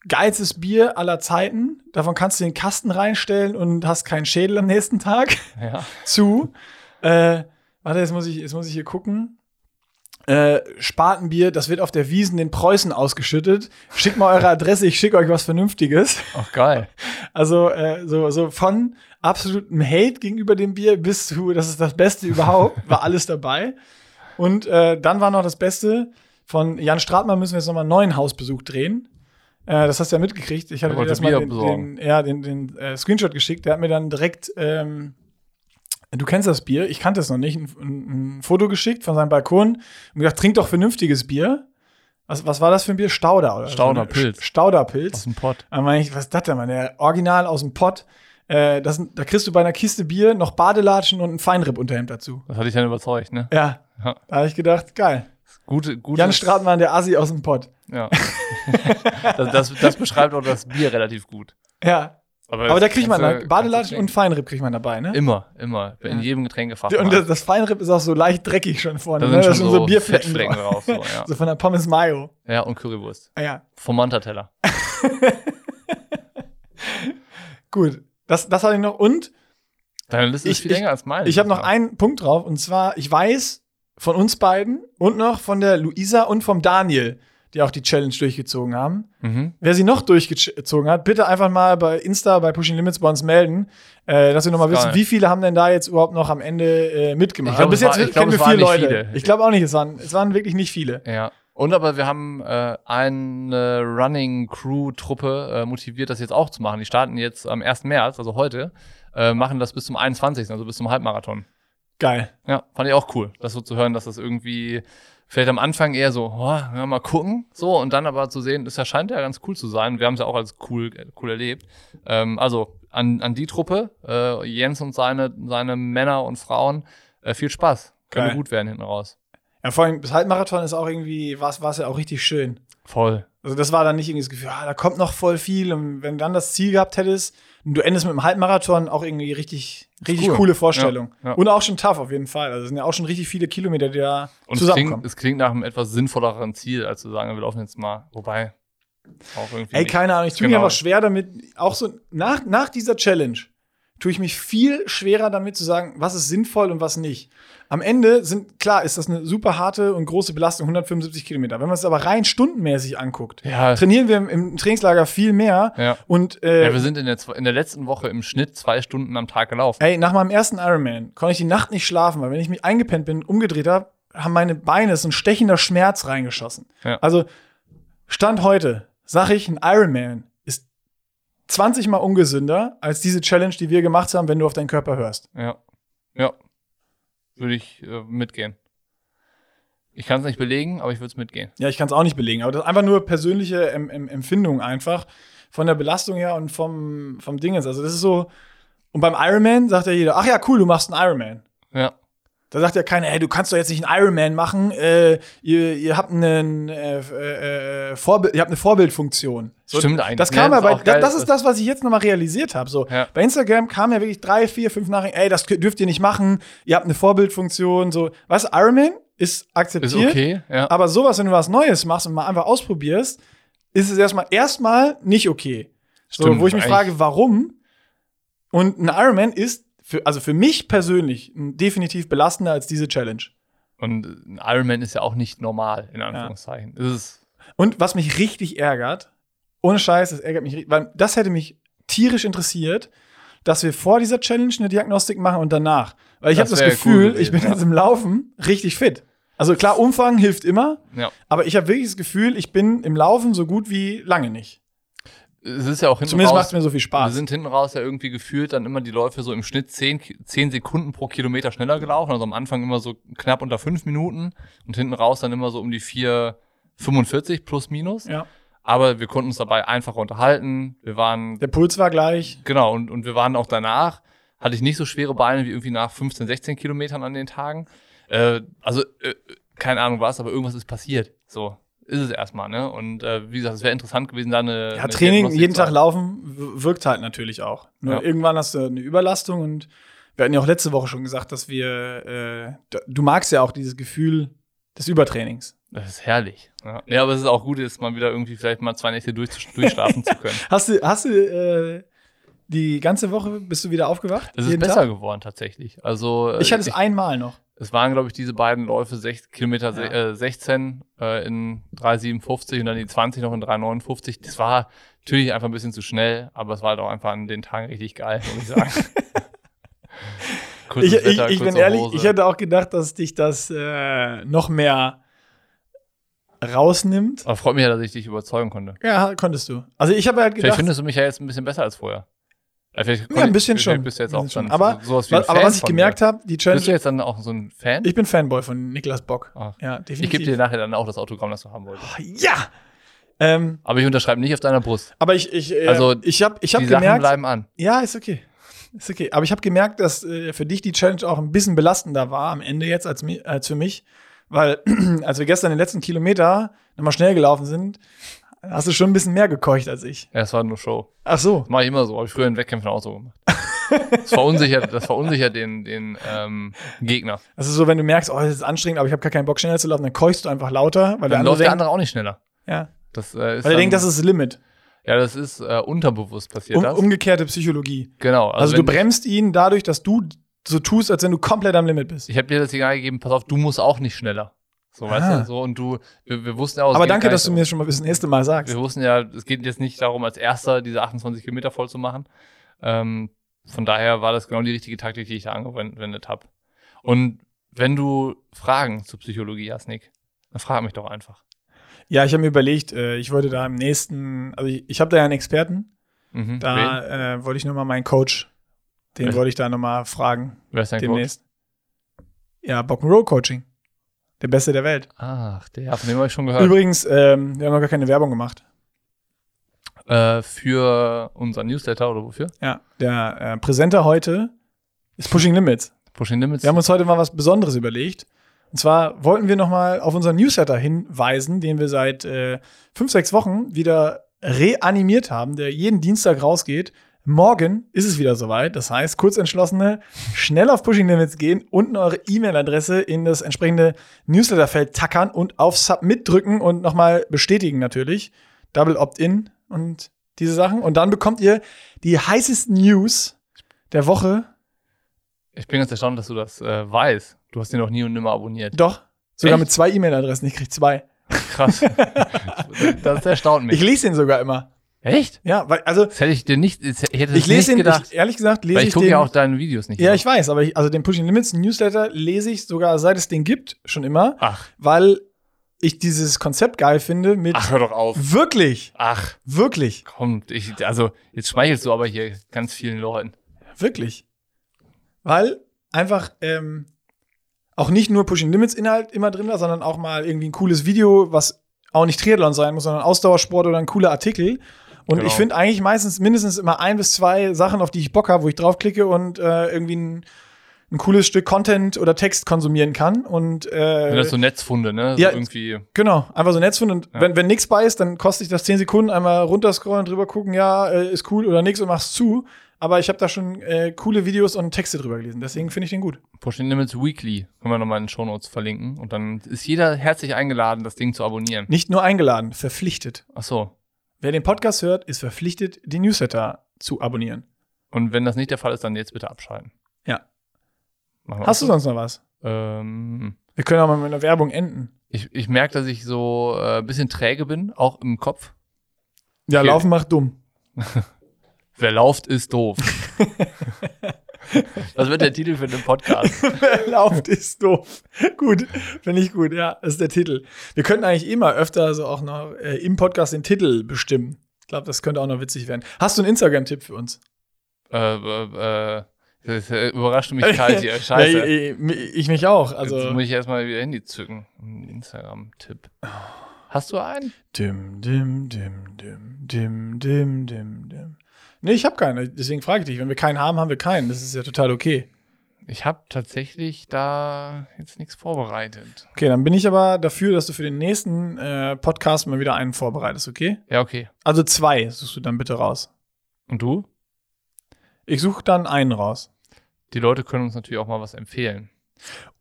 Speaker 2: geilstes Bier aller Zeiten, davon kannst du den Kasten reinstellen und hast keinen Schädel am nächsten Tag
Speaker 1: Ja. *laughs*
Speaker 2: zu. Äh, warte, jetzt muss ich, jetzt muss ich hier gucken. Äh, Spatenbier, das wird auf der Wiesen den Preußen ausgeschüttet. Schickt mal eure Adresse, ich schicke euch was Vernünftiges.
Speaker 1: Ach, geil. *laughs*
Speaker 2: Also äh, so, so von absolutem Hate gegenüber dem Bier bis zu, das ist das Beste überhaupt, war alles dabei. Und äh, dann war noch das Beste, von Jan Stratmann müssen wir jetzt nochmal einen neuen Hausbesuch drehen. Äh, das hast du ja mitgekriegt. Ich hatte dir das mal den, den, ja, den, den äh, Screenshot geschickt. Der hat mir dann direkt, ähm, du kennst das Bier, ich kannte es noch nicht, ein, ein, ein Foto geschickt von seinem Balkon und gesagt, trink doch vernünftiges Bier. Was, was war das für ein Bier? Stauder oder so,
Speaker 1: Stauder
Speaker 2: ne?
Speaker 1: Pilz.
Speaker 2: Stauderpilz.
Speaker 1: Aus dem Pott.
Speaker 2: Dann meine ich, was ist das denn, Mann? Der Original aus dem Pott. Äh, das, da kriegst du bei einer Kiste Bier noch Badelatschen und ein Feinripp-Unterhemd dazu.
Speaker 1: Das hatte ich dann überzeugt, ne?
Speaker 2: Ja.
Speaker 1: Ja.
Speaker 2: Da habe ich gedacht, geil.
Speaker 1: Gute, gute.
Speaker 2: Jan Stratmann, der Assi aus dem Pott.
Speaker 1: Ja. *laughs* das, das, das beschreibt auch das Bier relativ gut.
Speaker 2: Ja. Aber da kriegt man Badelatschen und Feinripp kriegt man dabei, ne?
Speaker 1: Immer, immer. In
Speaker 2: Ja.
Speaker 1: jedem Getränkefach.
Speaker 2: Und das, das Feinripp ist auch so leicht dreckig schon vorne.
Speaker 1: da
Speaker 2: ne?
Speaker 1: sind
Speaker 2: Da
Speaker 1: schon
Speaker 2: sind
Speaker 1: so,
Speaker 2: so Bierflecken drauf.
Speaker 1: drauf. So, ja.
Speaker 2: So von der Pommes Mayo.
Speaker 1: ja, und Currywurst.
Speaker 2: Ah, ja.
Speaker 1: Vom Manta-Teller. *laughs*
Speaker 2: Gut. Das, das hatte ich noch. Und
Speaker 1: Deine Liste ist
Speaker 2: Ich-
Speaker 1: viel
Speaker 2: ich-
Speaker 1: länger als meine.
Speaker 2: ich habe noch einen Punkt drauf. Und zwar, ich weiß von uns beiden und noch von der Luisa und vom Daniel, die auch die Challenge durchgezogen haben.
Speaker 1: Mhm.
Speaker 2: Wer sie noch durchgezogen hat, bitte einfach mal bei Insta, bei Pushing Limits bei uns melden, äh, dass wir nochmal wissen, wie viele haben denn da jetzt überhaupt noch am Ende äh, mitgemacht.
Speaker 1: Ich glaub,
Speaker 2: Also bis
Speaker 1: es war-
Speaker 2: jetzt
Speaker 1: ich glaub,
Speaker 2: kennen wir vier Leute.
Speaker 1: viele.
Speaker 2: Ich glaube auch nicht, es waren, es waren wirklich nicht viele.
Speaker 1: Ja. Und aber wir haben äh, eine Running Crew Truppe äh, motiviert, das jetzt auch zu machen. Die starten jetzt am 1. März, also heute, äh, machen das bis zum 21., also bis zum Halbmarathon.
Speaker 2: Geil.
Speaker 1: Ja, fand ich auch cool, das so zu hören, dass das irgendwie vielleicht am Anfang eher so, oh, ja, mal gucken, so und dann aber zu sehen, das scheint ja ganz cool zu sein. Wir haben es ja auch als cool, äh, cool erlebt. Ähm, also an, an die Truppe, äh, Jens und seine, seine Männer und Frauen, äh, viel Spaß. Könnte
Speaker 2: Geil.
Speaker 1: gut werden hinten raus.
Speaker 2: Ja, vor allem, das Halbmarathon ist auch irgendwie, war es ja auch richtig schön.
Speaker 1: Voll.
Speaker 2: Also das war dann nicht irgendwie das Gefühl, ah, da kommt noch voll viel. Und wenn du dann das Ziel gehabt hättest, du endest mit dem Halbmarathon, auch irgendwie richtig, richtig
Speaker 1: cool.
Speaker 2: coole Vorstellung.
Speaker 1: Ja, ja.
Speaker 2: Und auch schon tough auf jeden Fall. Also es sind ja auch schon richtig viele Kilometer, die da
Speaker 1: Und es klingt,
Speaker 2: zusammenkommen.
Speaker 1: es klingt nach einem etwas sinnvolleren Ziel, als zu sagen, wir laufen jetzt mal. Wobei, auch irgendwie.
Speaker 2: Ey, keine Ahnung, ich tue mir
Speaker 1: Genau.
Speaker 2: einfach schwer damit, auch so nach, nach dieser Challenge tue ich mich viel schwerer damit zu sagen, was ist sinnvoll und was nicht. Am Ende sind, klar, ist das eine super harte und große Belastung, 175 Kilometer. Wenn man es aber rein stundenmäßig anguckt,
Speaker 1: Ja.
Speaker 2: trainieren wir im, im Trainingslager viel mehr.
Speaker 1: Ja.
Speaker 2: Und äh,
Speaker 1: ja, wir sind in der, in der letzten Woche im Schnitt zwei Stunden am Tag gelaufen.
Speaker 2: ey, nach meinem ersten Ironman konnte ich die Nacht nicht schlafen, weil wenn ich mich eingepennt bin, umgedreht habe, haben meine Beine so ein stechender Schmerz reingeschossen.
Speaker 1: Ja.
Speaker 2: Also Stand heute, sag ich, ein Ironman 20 mal ungesünder als diese Challenge, die wir gemacht haben, wenn du auf deinen Körper hörst.
Speaker 1: Ja. Ja. Würde ich äh, mitgehen. Ich kann es nicht belegen, aber ich würde es mitgehen.
Speaker 2: Ja, ich kann es auch nicht belegen, aber das ist einfach nur persönliche em em Empfindung einfach von der Belastung her und vom, vom Dingens. Also das ist so, und beim Ironman sagt ja jeder, ach ja, cool, du machst einen Ironman.
Speaker 1: Ja.
Speaker 2: Da sagt ja keiner, ey, du kannst doch jetzt nicht einen Ironman machen, äh, ihr, ihr habt einen äh, äh, Vorbild, ihr habt eine Vorbildfunktion. So,
Speaker 1: Stimmt eigentlich.
Speaker 2: Das kam
Speaker 1: ne?
Speaker 2: aber,
Speaker 1: Ist auch geil,
Speaker 2: das, das ist das, was ich jetzt nochmal realisiert habe. So,
Speaker 1: Ja.
Speaker 2: bei Instagram kamen ja wirklich drei, vier, fünf Nachrichten, ey, das dürft ihr nicht machen, ihr habt eine Vorbildfunktion, so. Weißt du, Ironman ist akzeptiert.
Speaker 1: Ist okay, ja.
Speaker 2: Aber sowas, wenn du was Neues machst und mal einfach ausprobierst, ist es erstmal erstmal nicht okay. So,
Speaker 1: Stimmt,
Speaker 2: wo ich mich frage, warum? Und ein Ironman ist für, also für mich persönlich definitiv belastender als diese Challenge.
Speaker 1: Und ein Ironman ist ja auch nicht normal, in Anführungszeichen. Ist
Speaker 2: Und was mich richtig ärgert, ohne Scheiß, das ärgert mich, richtig, weil das hätte mich tierisch interessiert, dass wir vor dieser Challenge eine Diagnostik machen und danach. Weil ich habe
Speaker 1: Das
Speaker 2: Gefühl,
Speaker 1: cool
Speaker 2: ich bin
Speaker 1: ja.
Speaker 2: jetzt im Laufen richtig fit. Also klar, Umfang hilft immer,
Speaker 1: ja.
Speaker 2: aber ich habe wirklich das Gefühl, ich bin im Laufen so gut wie lange nicht.
Speaker 1: Es ist ja auch hinten
Speaker 2: Zumindest macht es mir so viel
Speaker 1: Wir
Speaker 2: Spaß.
Speaker 1: sind hinten raus ja irgendwie gefühlt dann immer die Läufe so im Schnitt 10, Ki- 10 Sekunden pro Kilometer schneller gelaufen. Also am Anfang immer so knapp unter 5 Minuten und hinten raus dann immer so um die 4,45 plus minus.
Speaker 2: Ja.
Speaker 1: Aber wir konnten uns dabei einfach unterhalten. Wir waren,
Speaker 2: Der Puls war gleich.
Speaker 1: genau, und, und wir waren auch danach, hatte ich nicht so schwere Beine wie irgendwie nach 15, 16 Kilometern an den Tagen. Äh, also, äh, keine Ahnung was, aber irgendwas ist passiert. So ist es erstmal, ne? Und äh, wie gesagt, es wäre interessant gewesen, da eine.
Speaker 2: Ja,
Speaker 1: eine
Speaker 2: Training, jeden Tag laufen wirkt halt natürlich auch. Nur
Speaker 1: Ja.
Speaker 2: irgendwann hast du eine Überlastung und wir hatten ja auch letzte Woche schon gesagt, dass wir, äh, du magst ja auch dieses Gefühl des Übertrainings.
Speaker 1: Das ist herrlich. Ja. ja, aber es ist auch gut, jetzt mal wieder irgendwie vielleicht mal zwei Nächte durch, durchschlafen zu können. *laughs*
Speaker 2: Hast du, hast du äh, die ganze Woche, bist du wieder aufgewacht?
Speaker 1: Es ist besser
Speaker 2: Tag?
Speaker 1: geworden tatsächlich. Also
Speaker 2: Ich hatte es einmal noch.
Speaker 1: es waren, glaube ich, diese beiden Läufe, sech, Kilometer se-
Speaker 2: Ja.
Speaker 1: äh, 16 äh, in 3,57 und dann die 20 noch in 3,59. Das war natürlich einfach ein bisschen zu schnell, aber es war halt auch einfach an den Tagen richtig geil, muss ich sagen. *laughs*
Speaker 2: Ich, ich,
Speaker 1: Wetter,
Speaker 2: ich bin ehrlich,
Speaker 1: Hose.
Speaker 2: ich hätte auch gedacht, dass dich das äh, noch mehr rausnimmt.
Speaker 1: aber freut mich ja, dass ich dich überzeugen konnte.
Speaker 2: Ja, konntest du. Also ich habe halt
Speaker 1: Vielleicht
Speaker 2: gedacht,
Speaker 1: findest du mich ja jetzt ein bisschen besser als vorher. Ja, vielleicht
Speaker 2: ja, ein bisschen schon.
Speaker 1: Bist jetzt auch
Speaker 2: schon. aber,
Speaker 1: so, sowas wie
Speaker 2: aber
Speaker 1: Fan
Speaker 2: was ich gemerkt habe, die Challenge,
Speaker 1: Bist du jetzt dann auch so ein Fan?
Speaker 2: ich bin Fanboy von Niklas Bock.
Speaker 1: Ach.
Speaker 2: Ja,
Speaker 1: Ich
Speaker 2: definitiv.
Speaker 1: gebe dir nachher dann auch das Autogramm, das du haben wolltest.
Speaker 2: Ja! Ähm,
Speaker 1: Aber ich unterschreibe nicht auf deiner Brust.
Speaker 2: aber ich, ich, äh,
Speaker 1: Also,
Speaker 2: ich habe ich hab
Speaker 1: Die Sachen
Speaker 2: gemerkt,
Speaker 1: bleiben an.
Speaker 2: ja, ist okay. Ist okay. Aber ich habe gemerkt, dass äh, für dich die Challenge auch ein bisschen belastender war am Ende jetzt als, als für mich. Weil, *clears throat* als wir gestern den letzten Kilometer nochmal schnell gelaufen sind, hast du schon ein bisschen mehr gekeucht als ich.
Speaker 1: Ja, es war nur Show.
Speaker 2: Ach so.
Speaker 1: Das mache ich immer so. Habe ich früher in Wettkämpfen auch so gemacht. Das verunsichert, das verunsichert den, den ähm, Gegner.
Speaker 2: Also so, wenn du merkst, oh, das ist anstrengend, aber ich habe gar keinen Bock schneller zu laufen, dann keuchst du einfach lauter, weil der
Speaker 1: Dann
Speaker 2: andere
Speaker 1: läuft der
Speaker 2: denkt,
Speaker 1: andere auch nicht schneller.
Speaker 2: ja,
Speaker 1: Das, äh, ist
Speaker 2: weil er denkt, das ist das Limit.
Speaker 1: ja, das ist äh, unterbewusst passiert.
Speaker 2: Um,
Speaker 1: das.
Speaker 2: umgekehrte Psychologie.
Speaker 1: genau.
Speaker 2: Also, du
Speaker 1: wenn-
Speaker 2: bremst ihn dadurch, dass du so tust, als wenn du komplett am Limit bist.
Speaker 1: Ich habe dir das Signal gegeben, pass auf, du musst auch nicht schneller. So, weißt
Speaker 2: Ah.
Speaker 1: du, so und du, wir, wir wussten ja auch,
Speaker 2: Aber danke, dass du mir schon mal bis das nächste Mal sagst.
Speaker 1: Wir wussten ja, es geht jetzt nicht darum, als erster diese 28 Kilometer voll zu machen. Ähm, von daher war das genau die richtige Taktik, die ich da angewendet habe. Und wenn du Fragen zur Psychologie hast, Nick, dann frag mich doch einfach.
Speaker 2: Ja, ich habe mir überlegt, äh, ich wollte da im nächsten, also ich, ich habe da ja einen Experten,
Speaker 1: Mhm.
Speaker 2: Da äh, wollte ich nochmal meinen Coach, den wollte ich da nochmal fragen,
Speaker 1: Wer ist dein Coach?
Speaker 2: demnächst. Ja, Bock'n'Roll Coaching. Der Beste der Welt.
Speaker 1: Ach, der, von dem habe ich schon gehört.
Speaker 2: Übrigens, ähm, wir haben noch gar keine Werbung gemacht.
Speaker 1: Äh, für unser Newsletter oder wofür?
Speaker 2: Ja, der äh, Präsenter heute ist Pushing Limits.
Speaker 1: Pushing Limits.
Speaker 2: Wir haben uns heute mal was Besonderes überlegt. Und zwar wollten wir noch mal auf unseren Newsletter hinweisen, den wir seit äh, fünf, sechs Wochen wieder reanimiert haben, der jeden Dienstag rausgeht. Morgen ist es wieder soweit. Das heißt, Kurzentschlossene schnell auf Pushing Limits gehen, unten eure E-Mail-Adresse in das entsprechende Newsletterfeld tackern und auf Submit drücken und nochmal bestätigen natürlich. Double Opt-in und diese Sachen. Und dann bekommt ihr die heißesten News der Woche.
Speaker 1: ich bin ganz erstaunt, dass du das äh, weißt. Du hast den noch nie und nimmer abonniert.
Speaker 2: Doch, sogar
Speaker 1: Echt?
Speaker 2: mit zwei E-Mail-Adressen. Ich krieg zwei.
Speaker 1: Krass. *laughs* das erstaunt mich.
Speaker 2: Ich lese den sogar immer.
Speaker 1: Echt?
Speaker 2: Ja, weil, also,
Speaker 1: Das hätte ich dir nicht, ich hätte
Speaker 2: ich lese
Speaker 1: nicht
Speaker 2: den,
Speaker 1: gedacht.
Speaker 2: ich, ehrlich gesagt, lese
Speaker 1: weil
Speaker 2: ich,
Speaker 1: ich gucke ja auch deine Videos nicht.
Speaker 2: ja,
Speaker 1: immer.
Speaker 2: ich weiß, aber ich, also den Pushing Limits Newsletter lese ich sogar, seit es den gibt, schon immer,
Speaker 1: Ach,
Speaker 2: weil ich dieses Konzept geil finde mit
Speaker 1: ach, hör doch auf.
Speaker 2: wirklich,
Speaker 1: Ach,
Speaker 2: wirklich,
Speaker 1: komm, ich, also jetzt schmeichelst du aber hier ganz vielen Leuten.
Speaker 2: wirklich. Weil einfach ähm, auch nicht nur Pushing Limits Inhalt immer drin war, sondern auch mal irgendwie ein cooles Video, was auch nicht Triathlon sein muss, sondern Ausdauersport oder ein cooler Artikel. Und
Speaker 1: Genau.
Speaker 2: ich finde eigentlich meistens mindestens immer ein bis zwei Sachen, auf die ich Bock habe, wo ich draufklicke und äh, irgendwie ein, ein cooles Stück Content oder Text konsumieren kann. Und äh,
Speaker 1: Wenn das so Netzfunde, ne? So
Speaker 2: ja,
Speaker 1: irgendwie.
Speaker 2: genau, einfach so Netz finden. Und
Speaker 1: Ja.
Speaker 2: wenn, wenn nichts bei ist, dann kostet ich das 10 Sekunden, einmal runterscrollen, drüber gucken, ja, äh, ist cool oder nix und mach's zu. Aber ich habe da schon äh, coole Videos und Texte drüber gelesen. Deswegen finde ich den gut.
Speaker 1: Pushing Limits Weekly. Können wir nochmal in den Shownotes verlinken. Und dann ist jeder herzlich eingeladen, das Ding zu abonnieren.
Speaker 2: Nicht nur eingeladen, verpflichtet.
Speaker 1: Ach so.
Speaker 2: Wer den Podcast hört, ist verpflichtet, die Newsletter zu abonnieren.
Speaker 1: Und wenn das nicht der Fall ist, dann jetzt bitte abschalten.
Speaker 2: Ja. Hast du
Speaker 1: das
Speaker 2: sonst noch was?
Speaker 1: so? Ähm,
Speaker 2: Wir können auch mal mit einer Werbung enden.
Speaker 1: ich ich merke, dass ich so äh, ein bisschen träge bin, auch im Kopf.
Speaker 2: Ja,
Speaker 1: Okay.
Speaker 2: Laufen macht dumm. *laughs*
Speaker 1: Wer lauft, ist doof. *laughs* das wird der Titel für den Podcast.
Speaker 2: Wer *laughs* lauft, ist doof. gut, finde ich gut, ja, das ist der Titel. Wir könnten eigentlich immer öfter so auch noch äh, im Podcast den Titel bestimmen. Ich glaube, das könnte auch noch witzig werden. Hast du einen Instagram-Tipp für uns?
Speaker 1: äh, äh, äh, das äh, überrascht mich kalt hier. *laughs* Scheiße.
Speaker 2: Ja, ich, ich mich auch. Also,
Speaker 1: Jetzt muss ich erstmal wieder Handy zücken. Ein Instagram-Tipp. Hast du einen?
Speaker 2: Dim, dim, dim, dim, dim, dim, dim, dim. Nee, ich habe keine. Deswegen frage ich dich. Wenn wir keinen haben, haben wir keinen. Das ist ja total okay.
Speaker 1: Ich habe tatsächlich da jetzt nichts vorbereitet.
Speaker 2: Okay, dann bin ich aber dafür, dass du für den nächsten äh, Podcast mal wieder einen vorbereitest, okay?
Speaker 1: Ja, okay.
Speaker 2: Also zwei suchst du dann bitte raus.
Speaker 1: Und du?
Speaker 2: Ich suche dann einen raus.
Speaker 1: Die Leute können uns natürlich auch mal was empfehlen.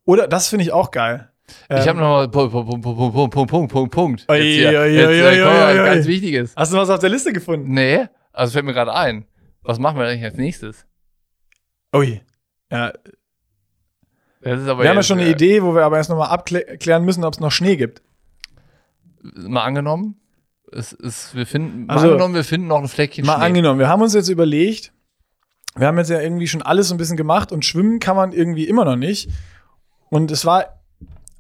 Speaker 2: Oder das finde ich auch geil.
Speaker 1: Ich ähm, habe nochmal Punkt, Punkt, Punkt, Punkt, Punkt, Punkt. Jetzt, hier, jetzt, äh, komm,
Speaker 2: was
Speaker 1: ganz Wichtiges.
Speaker 2: Hast du was auf der Liste gefunden?
Speaker 1: Nee also fällt mir gerade ein. Was machen wir eigentlich als nächstes?
Speaker 2: Ui. Ja,
Speaker 1: Das ist aber
Speaker 2: wir haben ja schon eine
Speaker 1: äh,
Speaker 2: Idee, wo wir aber erst nochmal abklären müssen, ob es noch Schnee gibt.
Speaker 1: Mal angenommen, es ist, wir finden, mal
Speaker 2: Also,
Speaker 1: angenommen, wir finden noch ein Fleckchen
Speaker 2: Mal
Speaker 1: Schnee.
Speaker 2: angenommen, wir haben uns jetzt überlegt, wir haben jetzt ja irgendwie schon alles so ein bisschen gemacht und schwimmen kann man irgendwie immer noch nicht. Und es war,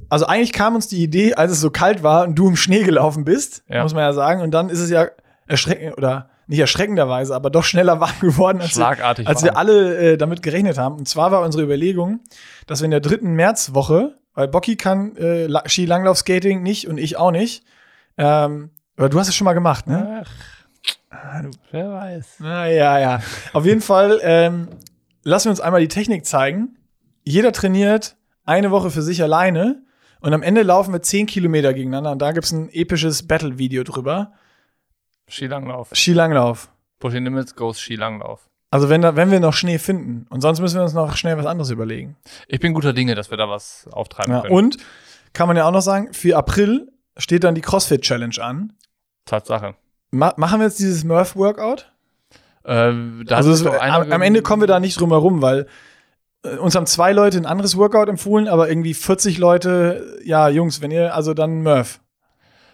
Speaker 2: also eigentlich kam uns die Idee, als es so kalt war und du im Schnee gelaufen bist,
Speaker 1: Ja.
Speaker 2: muss man ja sagen. Und dann ist es ja erschreckend, oder nicht erschreckenderweise, aber doch schneller *laughs* warm geworden, als, wir,
Speaker 1: Schlagartig.
Speaker 2: als
Speaker 1: warm.
Speaker 2: wir alle äh, damit gerechnet haben. Und zwar war unsere Überlegung, dass wir in der dritten Märzwoche, weil Bocky kann äh, La- Skilanglauf-Skating nicht und ich auch nicht, ähm, aber du hast es schon mal gemacht, ne?
Speaker 1: Ach, wer weiß.
Speaker 2: Na, ja, ja. Auf jeden Fall ähm, lassen wir uns einmal die Technik zeigen. Jeder trainiert eine Woche für sich alleine und am Ende laufen wir 10 Kilometer gegeneinander und da gibt es ein episches Battle-Video drüber.
Speaker 1: Skilanglauf.
Speaker 2: Skilanglauf.
Speaker 1: Pushing Limits goes Skilanglauf.
Speaker 2: Also wenn, da, wenn wir noch Schnee finden. Und sonst müssen wir uns noch schnell was anderes überlegen.
Speaker 1: Ich bin guter Dinge, dass wir da was auftreiben
Speaker 2: Ja,
Speaker 1: können.
Speaker 2: und kann man ja auch noch sagen, für April steht dann die CrossFit-Challenge an.
Speaker 1: Tatsache.
Speaker 2: Ma machen wir jetzt dieses Murph-Workout?
Speaker 1: Äh, da
Speaker 2: Also es, am, am Ende kommen wir da nicht drum herum, weil äh, uns haben zwei Leute ein anderes Workout empfohlen, aber irgendwie 40 Leute, ja, Jungs, wenn ihr, also dann Murph.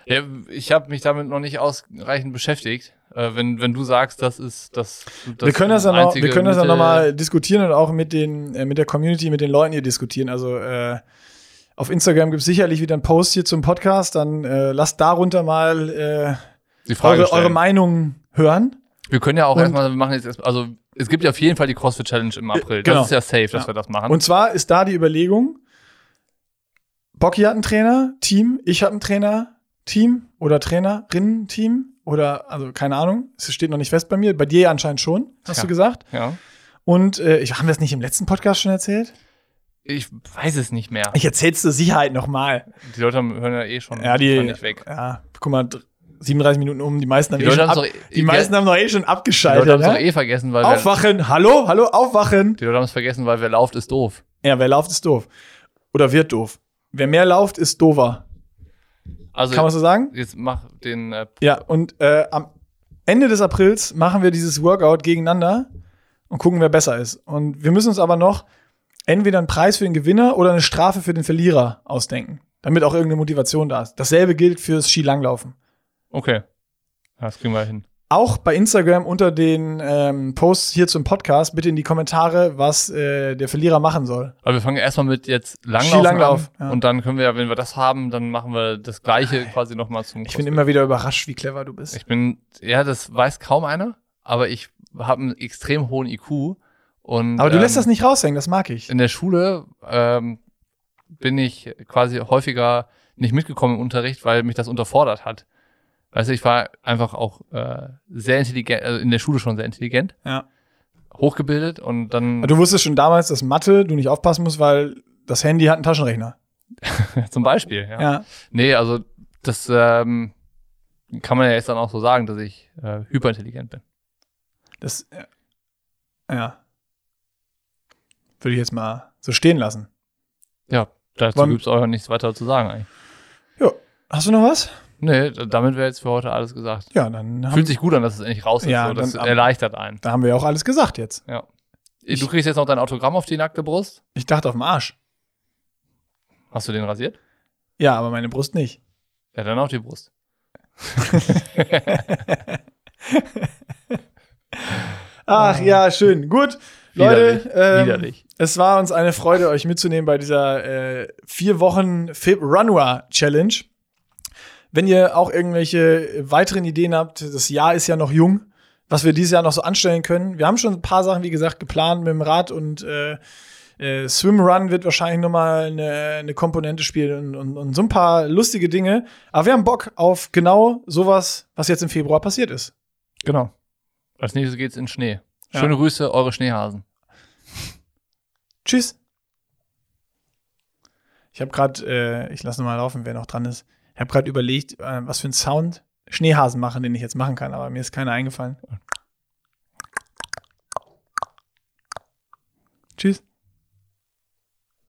Speaker 1: Ja, ich habe mich damit noch nicht ausreichend beschäftigt. Äh, wenn, wenn du sagst, das ist das. das
Speaker 2: wir können das ja noch, wir können das ja
Speaker 1: Mittel-
Speaker 2: noch mal diskutieren und auch mit den, äh, mit der Community, mit den Leuten hier diskutieren. Also äh, auf Instagram gibt es sicherlich wieder einen Post hier zum Podcast, dann äh, lasst darunter mal äh,
Speaker 1: die Frage
Speaker 2: eure, eure Meinung hören.
Speaker 1: Wir können ja auch
Speaker 2: Und-
Speaker 1: erstmal, wir machen jetzt erst, also es gibt ja auf jeden Fall die CrossFit Challenge im April.
Speaker 2: genau.
Speaker 1: Das ist ja safe, dass
Speaker 2: Ja.
Speaker 1: wir das machen.
Speaker 2: Und zwar ist da die Überlegung, Bocky hat einen Trainer, Team, ich habe einen Trainer, Team oder Trainerinnen, Team oder, also keine Ahnung, es steht noch nicht fest bei mir, bei dir anscheinend schon, hast
Speaker 1: Ja.
Speaker 2: du gesagt.
Speaker 1: ja.
Speaker 2: Und äh, ich, haben wir das nicht im letzten Podcast schon erzählt?
Speaker 1: Ich weiß es nicht mehr.
Speaker 2: Ich erzähl's zur Sicherheit nochmal.
Speaker 1: Die Leute hören ja eh schon
Speaker 2: Ja, die,
Speaker 1: nicht weg.
Speaker 2: ja, guck mal, dr- 37 Minuten um, die meisten haben,
Speaker 1: Die
Speaker 2: eh schon, ab,
Speaker 1: doch,
Speaker 2: die meisten haben doch eh schon
Speaker 1: die
Speaker 2: abgeschaltet.
Speaker 1: Leute haben es eh vergessen, weil wir,
Speaker 2: Aufwachen, hallo, hallo, aufwachen.
Speaker 1: die Leute haben es vergessen, weil wer lauft, ist doof.
Speaker 2: Ja, wer lauft, ist doof. Oder wird doof. Wer mehr lauft, ist doofer.
Speaker 1: Also
Speaker 2: Kann man so sagen?
Speaker 1: jetzt mach den äh,
Speaker 2: Ja, und äh, am Ende des Aprils machen wir dieses Workout gegeneinander und gucken, wer besser ist. Und wir müssen uns aber noch entweder einen Preis für den Gewinner oder eine Strafe für den Verlierer ausdenken, damit auch irgendeine Motivation da ist. Dasselbe gilt fürs Skilanglaufen.
Speaker 1: Okay. Das kriegen wir hin.
Speaker 2: Auch bei Instagram unter den ähm, Posts hier zum Podcast bitte in die Kommentare, was äh, der Verlierer machen soll.
Speaker 1: Aber wir fangen erstmal mit jetzt Langlaufen
Speaker 2: Skilanglauf,
Speaker 1: an
Speaker 2: ja.
Speaker 1: und dann können wir, wenn wir das haben, dann machen wir das Gleiche quasi nochmal zum
Speaker 2: Ich bin immer wieder überrascht, wie clever du bist.
Speaker 1: Ich bin, ja, das weiß kaum einer, aber ich habe einen extrem hohen IQ und
Speaker 2: Aber du lässt
Speaker 1: ähm,
Speaker 2: das nicht raushängen, das mag ich.
Speaker 1: in der Schule ähm, bin ich quasi häufiger nicht mitgekommen im Unterricht, weil mich das unterfordert hat. Weißt du, ich war einfach auch äh, sehr intelligent, also in der Schule schon sehr intelligent,
Speaker 2: Ja.
Speaker 1: hochgebildet und dann
Speaker 2: Du wusstest schon damals, dass Mathe du nicht aufpassen musst, weil das Handy hat einen Taschenrechner. *laughs*
Speaker 1: zum Beispiel, ja.
Speaker 2: Ja.
Speaker 1: Nee, also das ähm, kann man ja jetzt dann auch so sagen, dass ich äh, hyperintelligent bin.
Speaker 2: Das, ja. ja. Würde ich jetzt mal so stehen lassen.
Speaker 1: Ja, dazu
Speaker 2: Wollen-
Speaker 1: gibt's auch nichts weiter zu sagen eigentlich.
Speaker 2: Ja. Hast du noch was?
Speaker 1: Nee, damit wäre jetzt für heute alles gesagt.
Speaker 2: Ja, dann haben,
Speaker 1: Fühlt sich gut an, dass es endlich raus ist.
Speaker 2: Ja,
Speaker 1: so, das
Speaker 2: dann
Speaker 1: erleichtert einen.
Speaker 2: da haben wir ja auch alles gesagt jetzt.
Speaker 1: Ja. Du kriegst jetzt noch dein Autogramm auf die nackte Brust.
Speaker 2: Ich dachte auf dem Arsch.
Speaker 1: Hast du den rasiert?
Speaker 2: Ja, aber meine Brust nicht.
Speaker 1: Ja, dann auf die Brust. *laughs*
Speaker 2: Ach ja, schön. Gut. Leute, ähm,
Speaker 1: Widerlich.
Speaker 2: es war uns eine Freude, euch mitzunehmen bei dieser äh, vier Wochen Fib Runwa Challenge. Wenn ihr auch irgendwelche weiteren Ideen habt, das Jahr ist ja noch jung, was wir dieses Jahr noch so anstellen können. Wir haben schon ein paar Sachen, wie gesagt, geplant mit dem Rad und äh, Äh, Swimrun wird wahrscheinlich nochmal eine, eine Komponente spielen und, und, und so ein paar lustige Dinge. Aber wir haben Bock auf genau sowas, was jetzt im Februar passiert ist.
Speaker 1: Genau. Als nächstes geht's in Schnee.
Speaker 2: Ja.
Speaker 1: Schöne Grüße, eure Schneehasen.
Speaker 2: Tschüss. Ich habe gerade, äh, ich lasse mal laufen, wer noch dran ist. Ich habe gerade überlegt, äh, was für einen Sound Schneehasen machen, den ich jetzt machen kann, aber mir ist keiner eingefallen. Tschüss.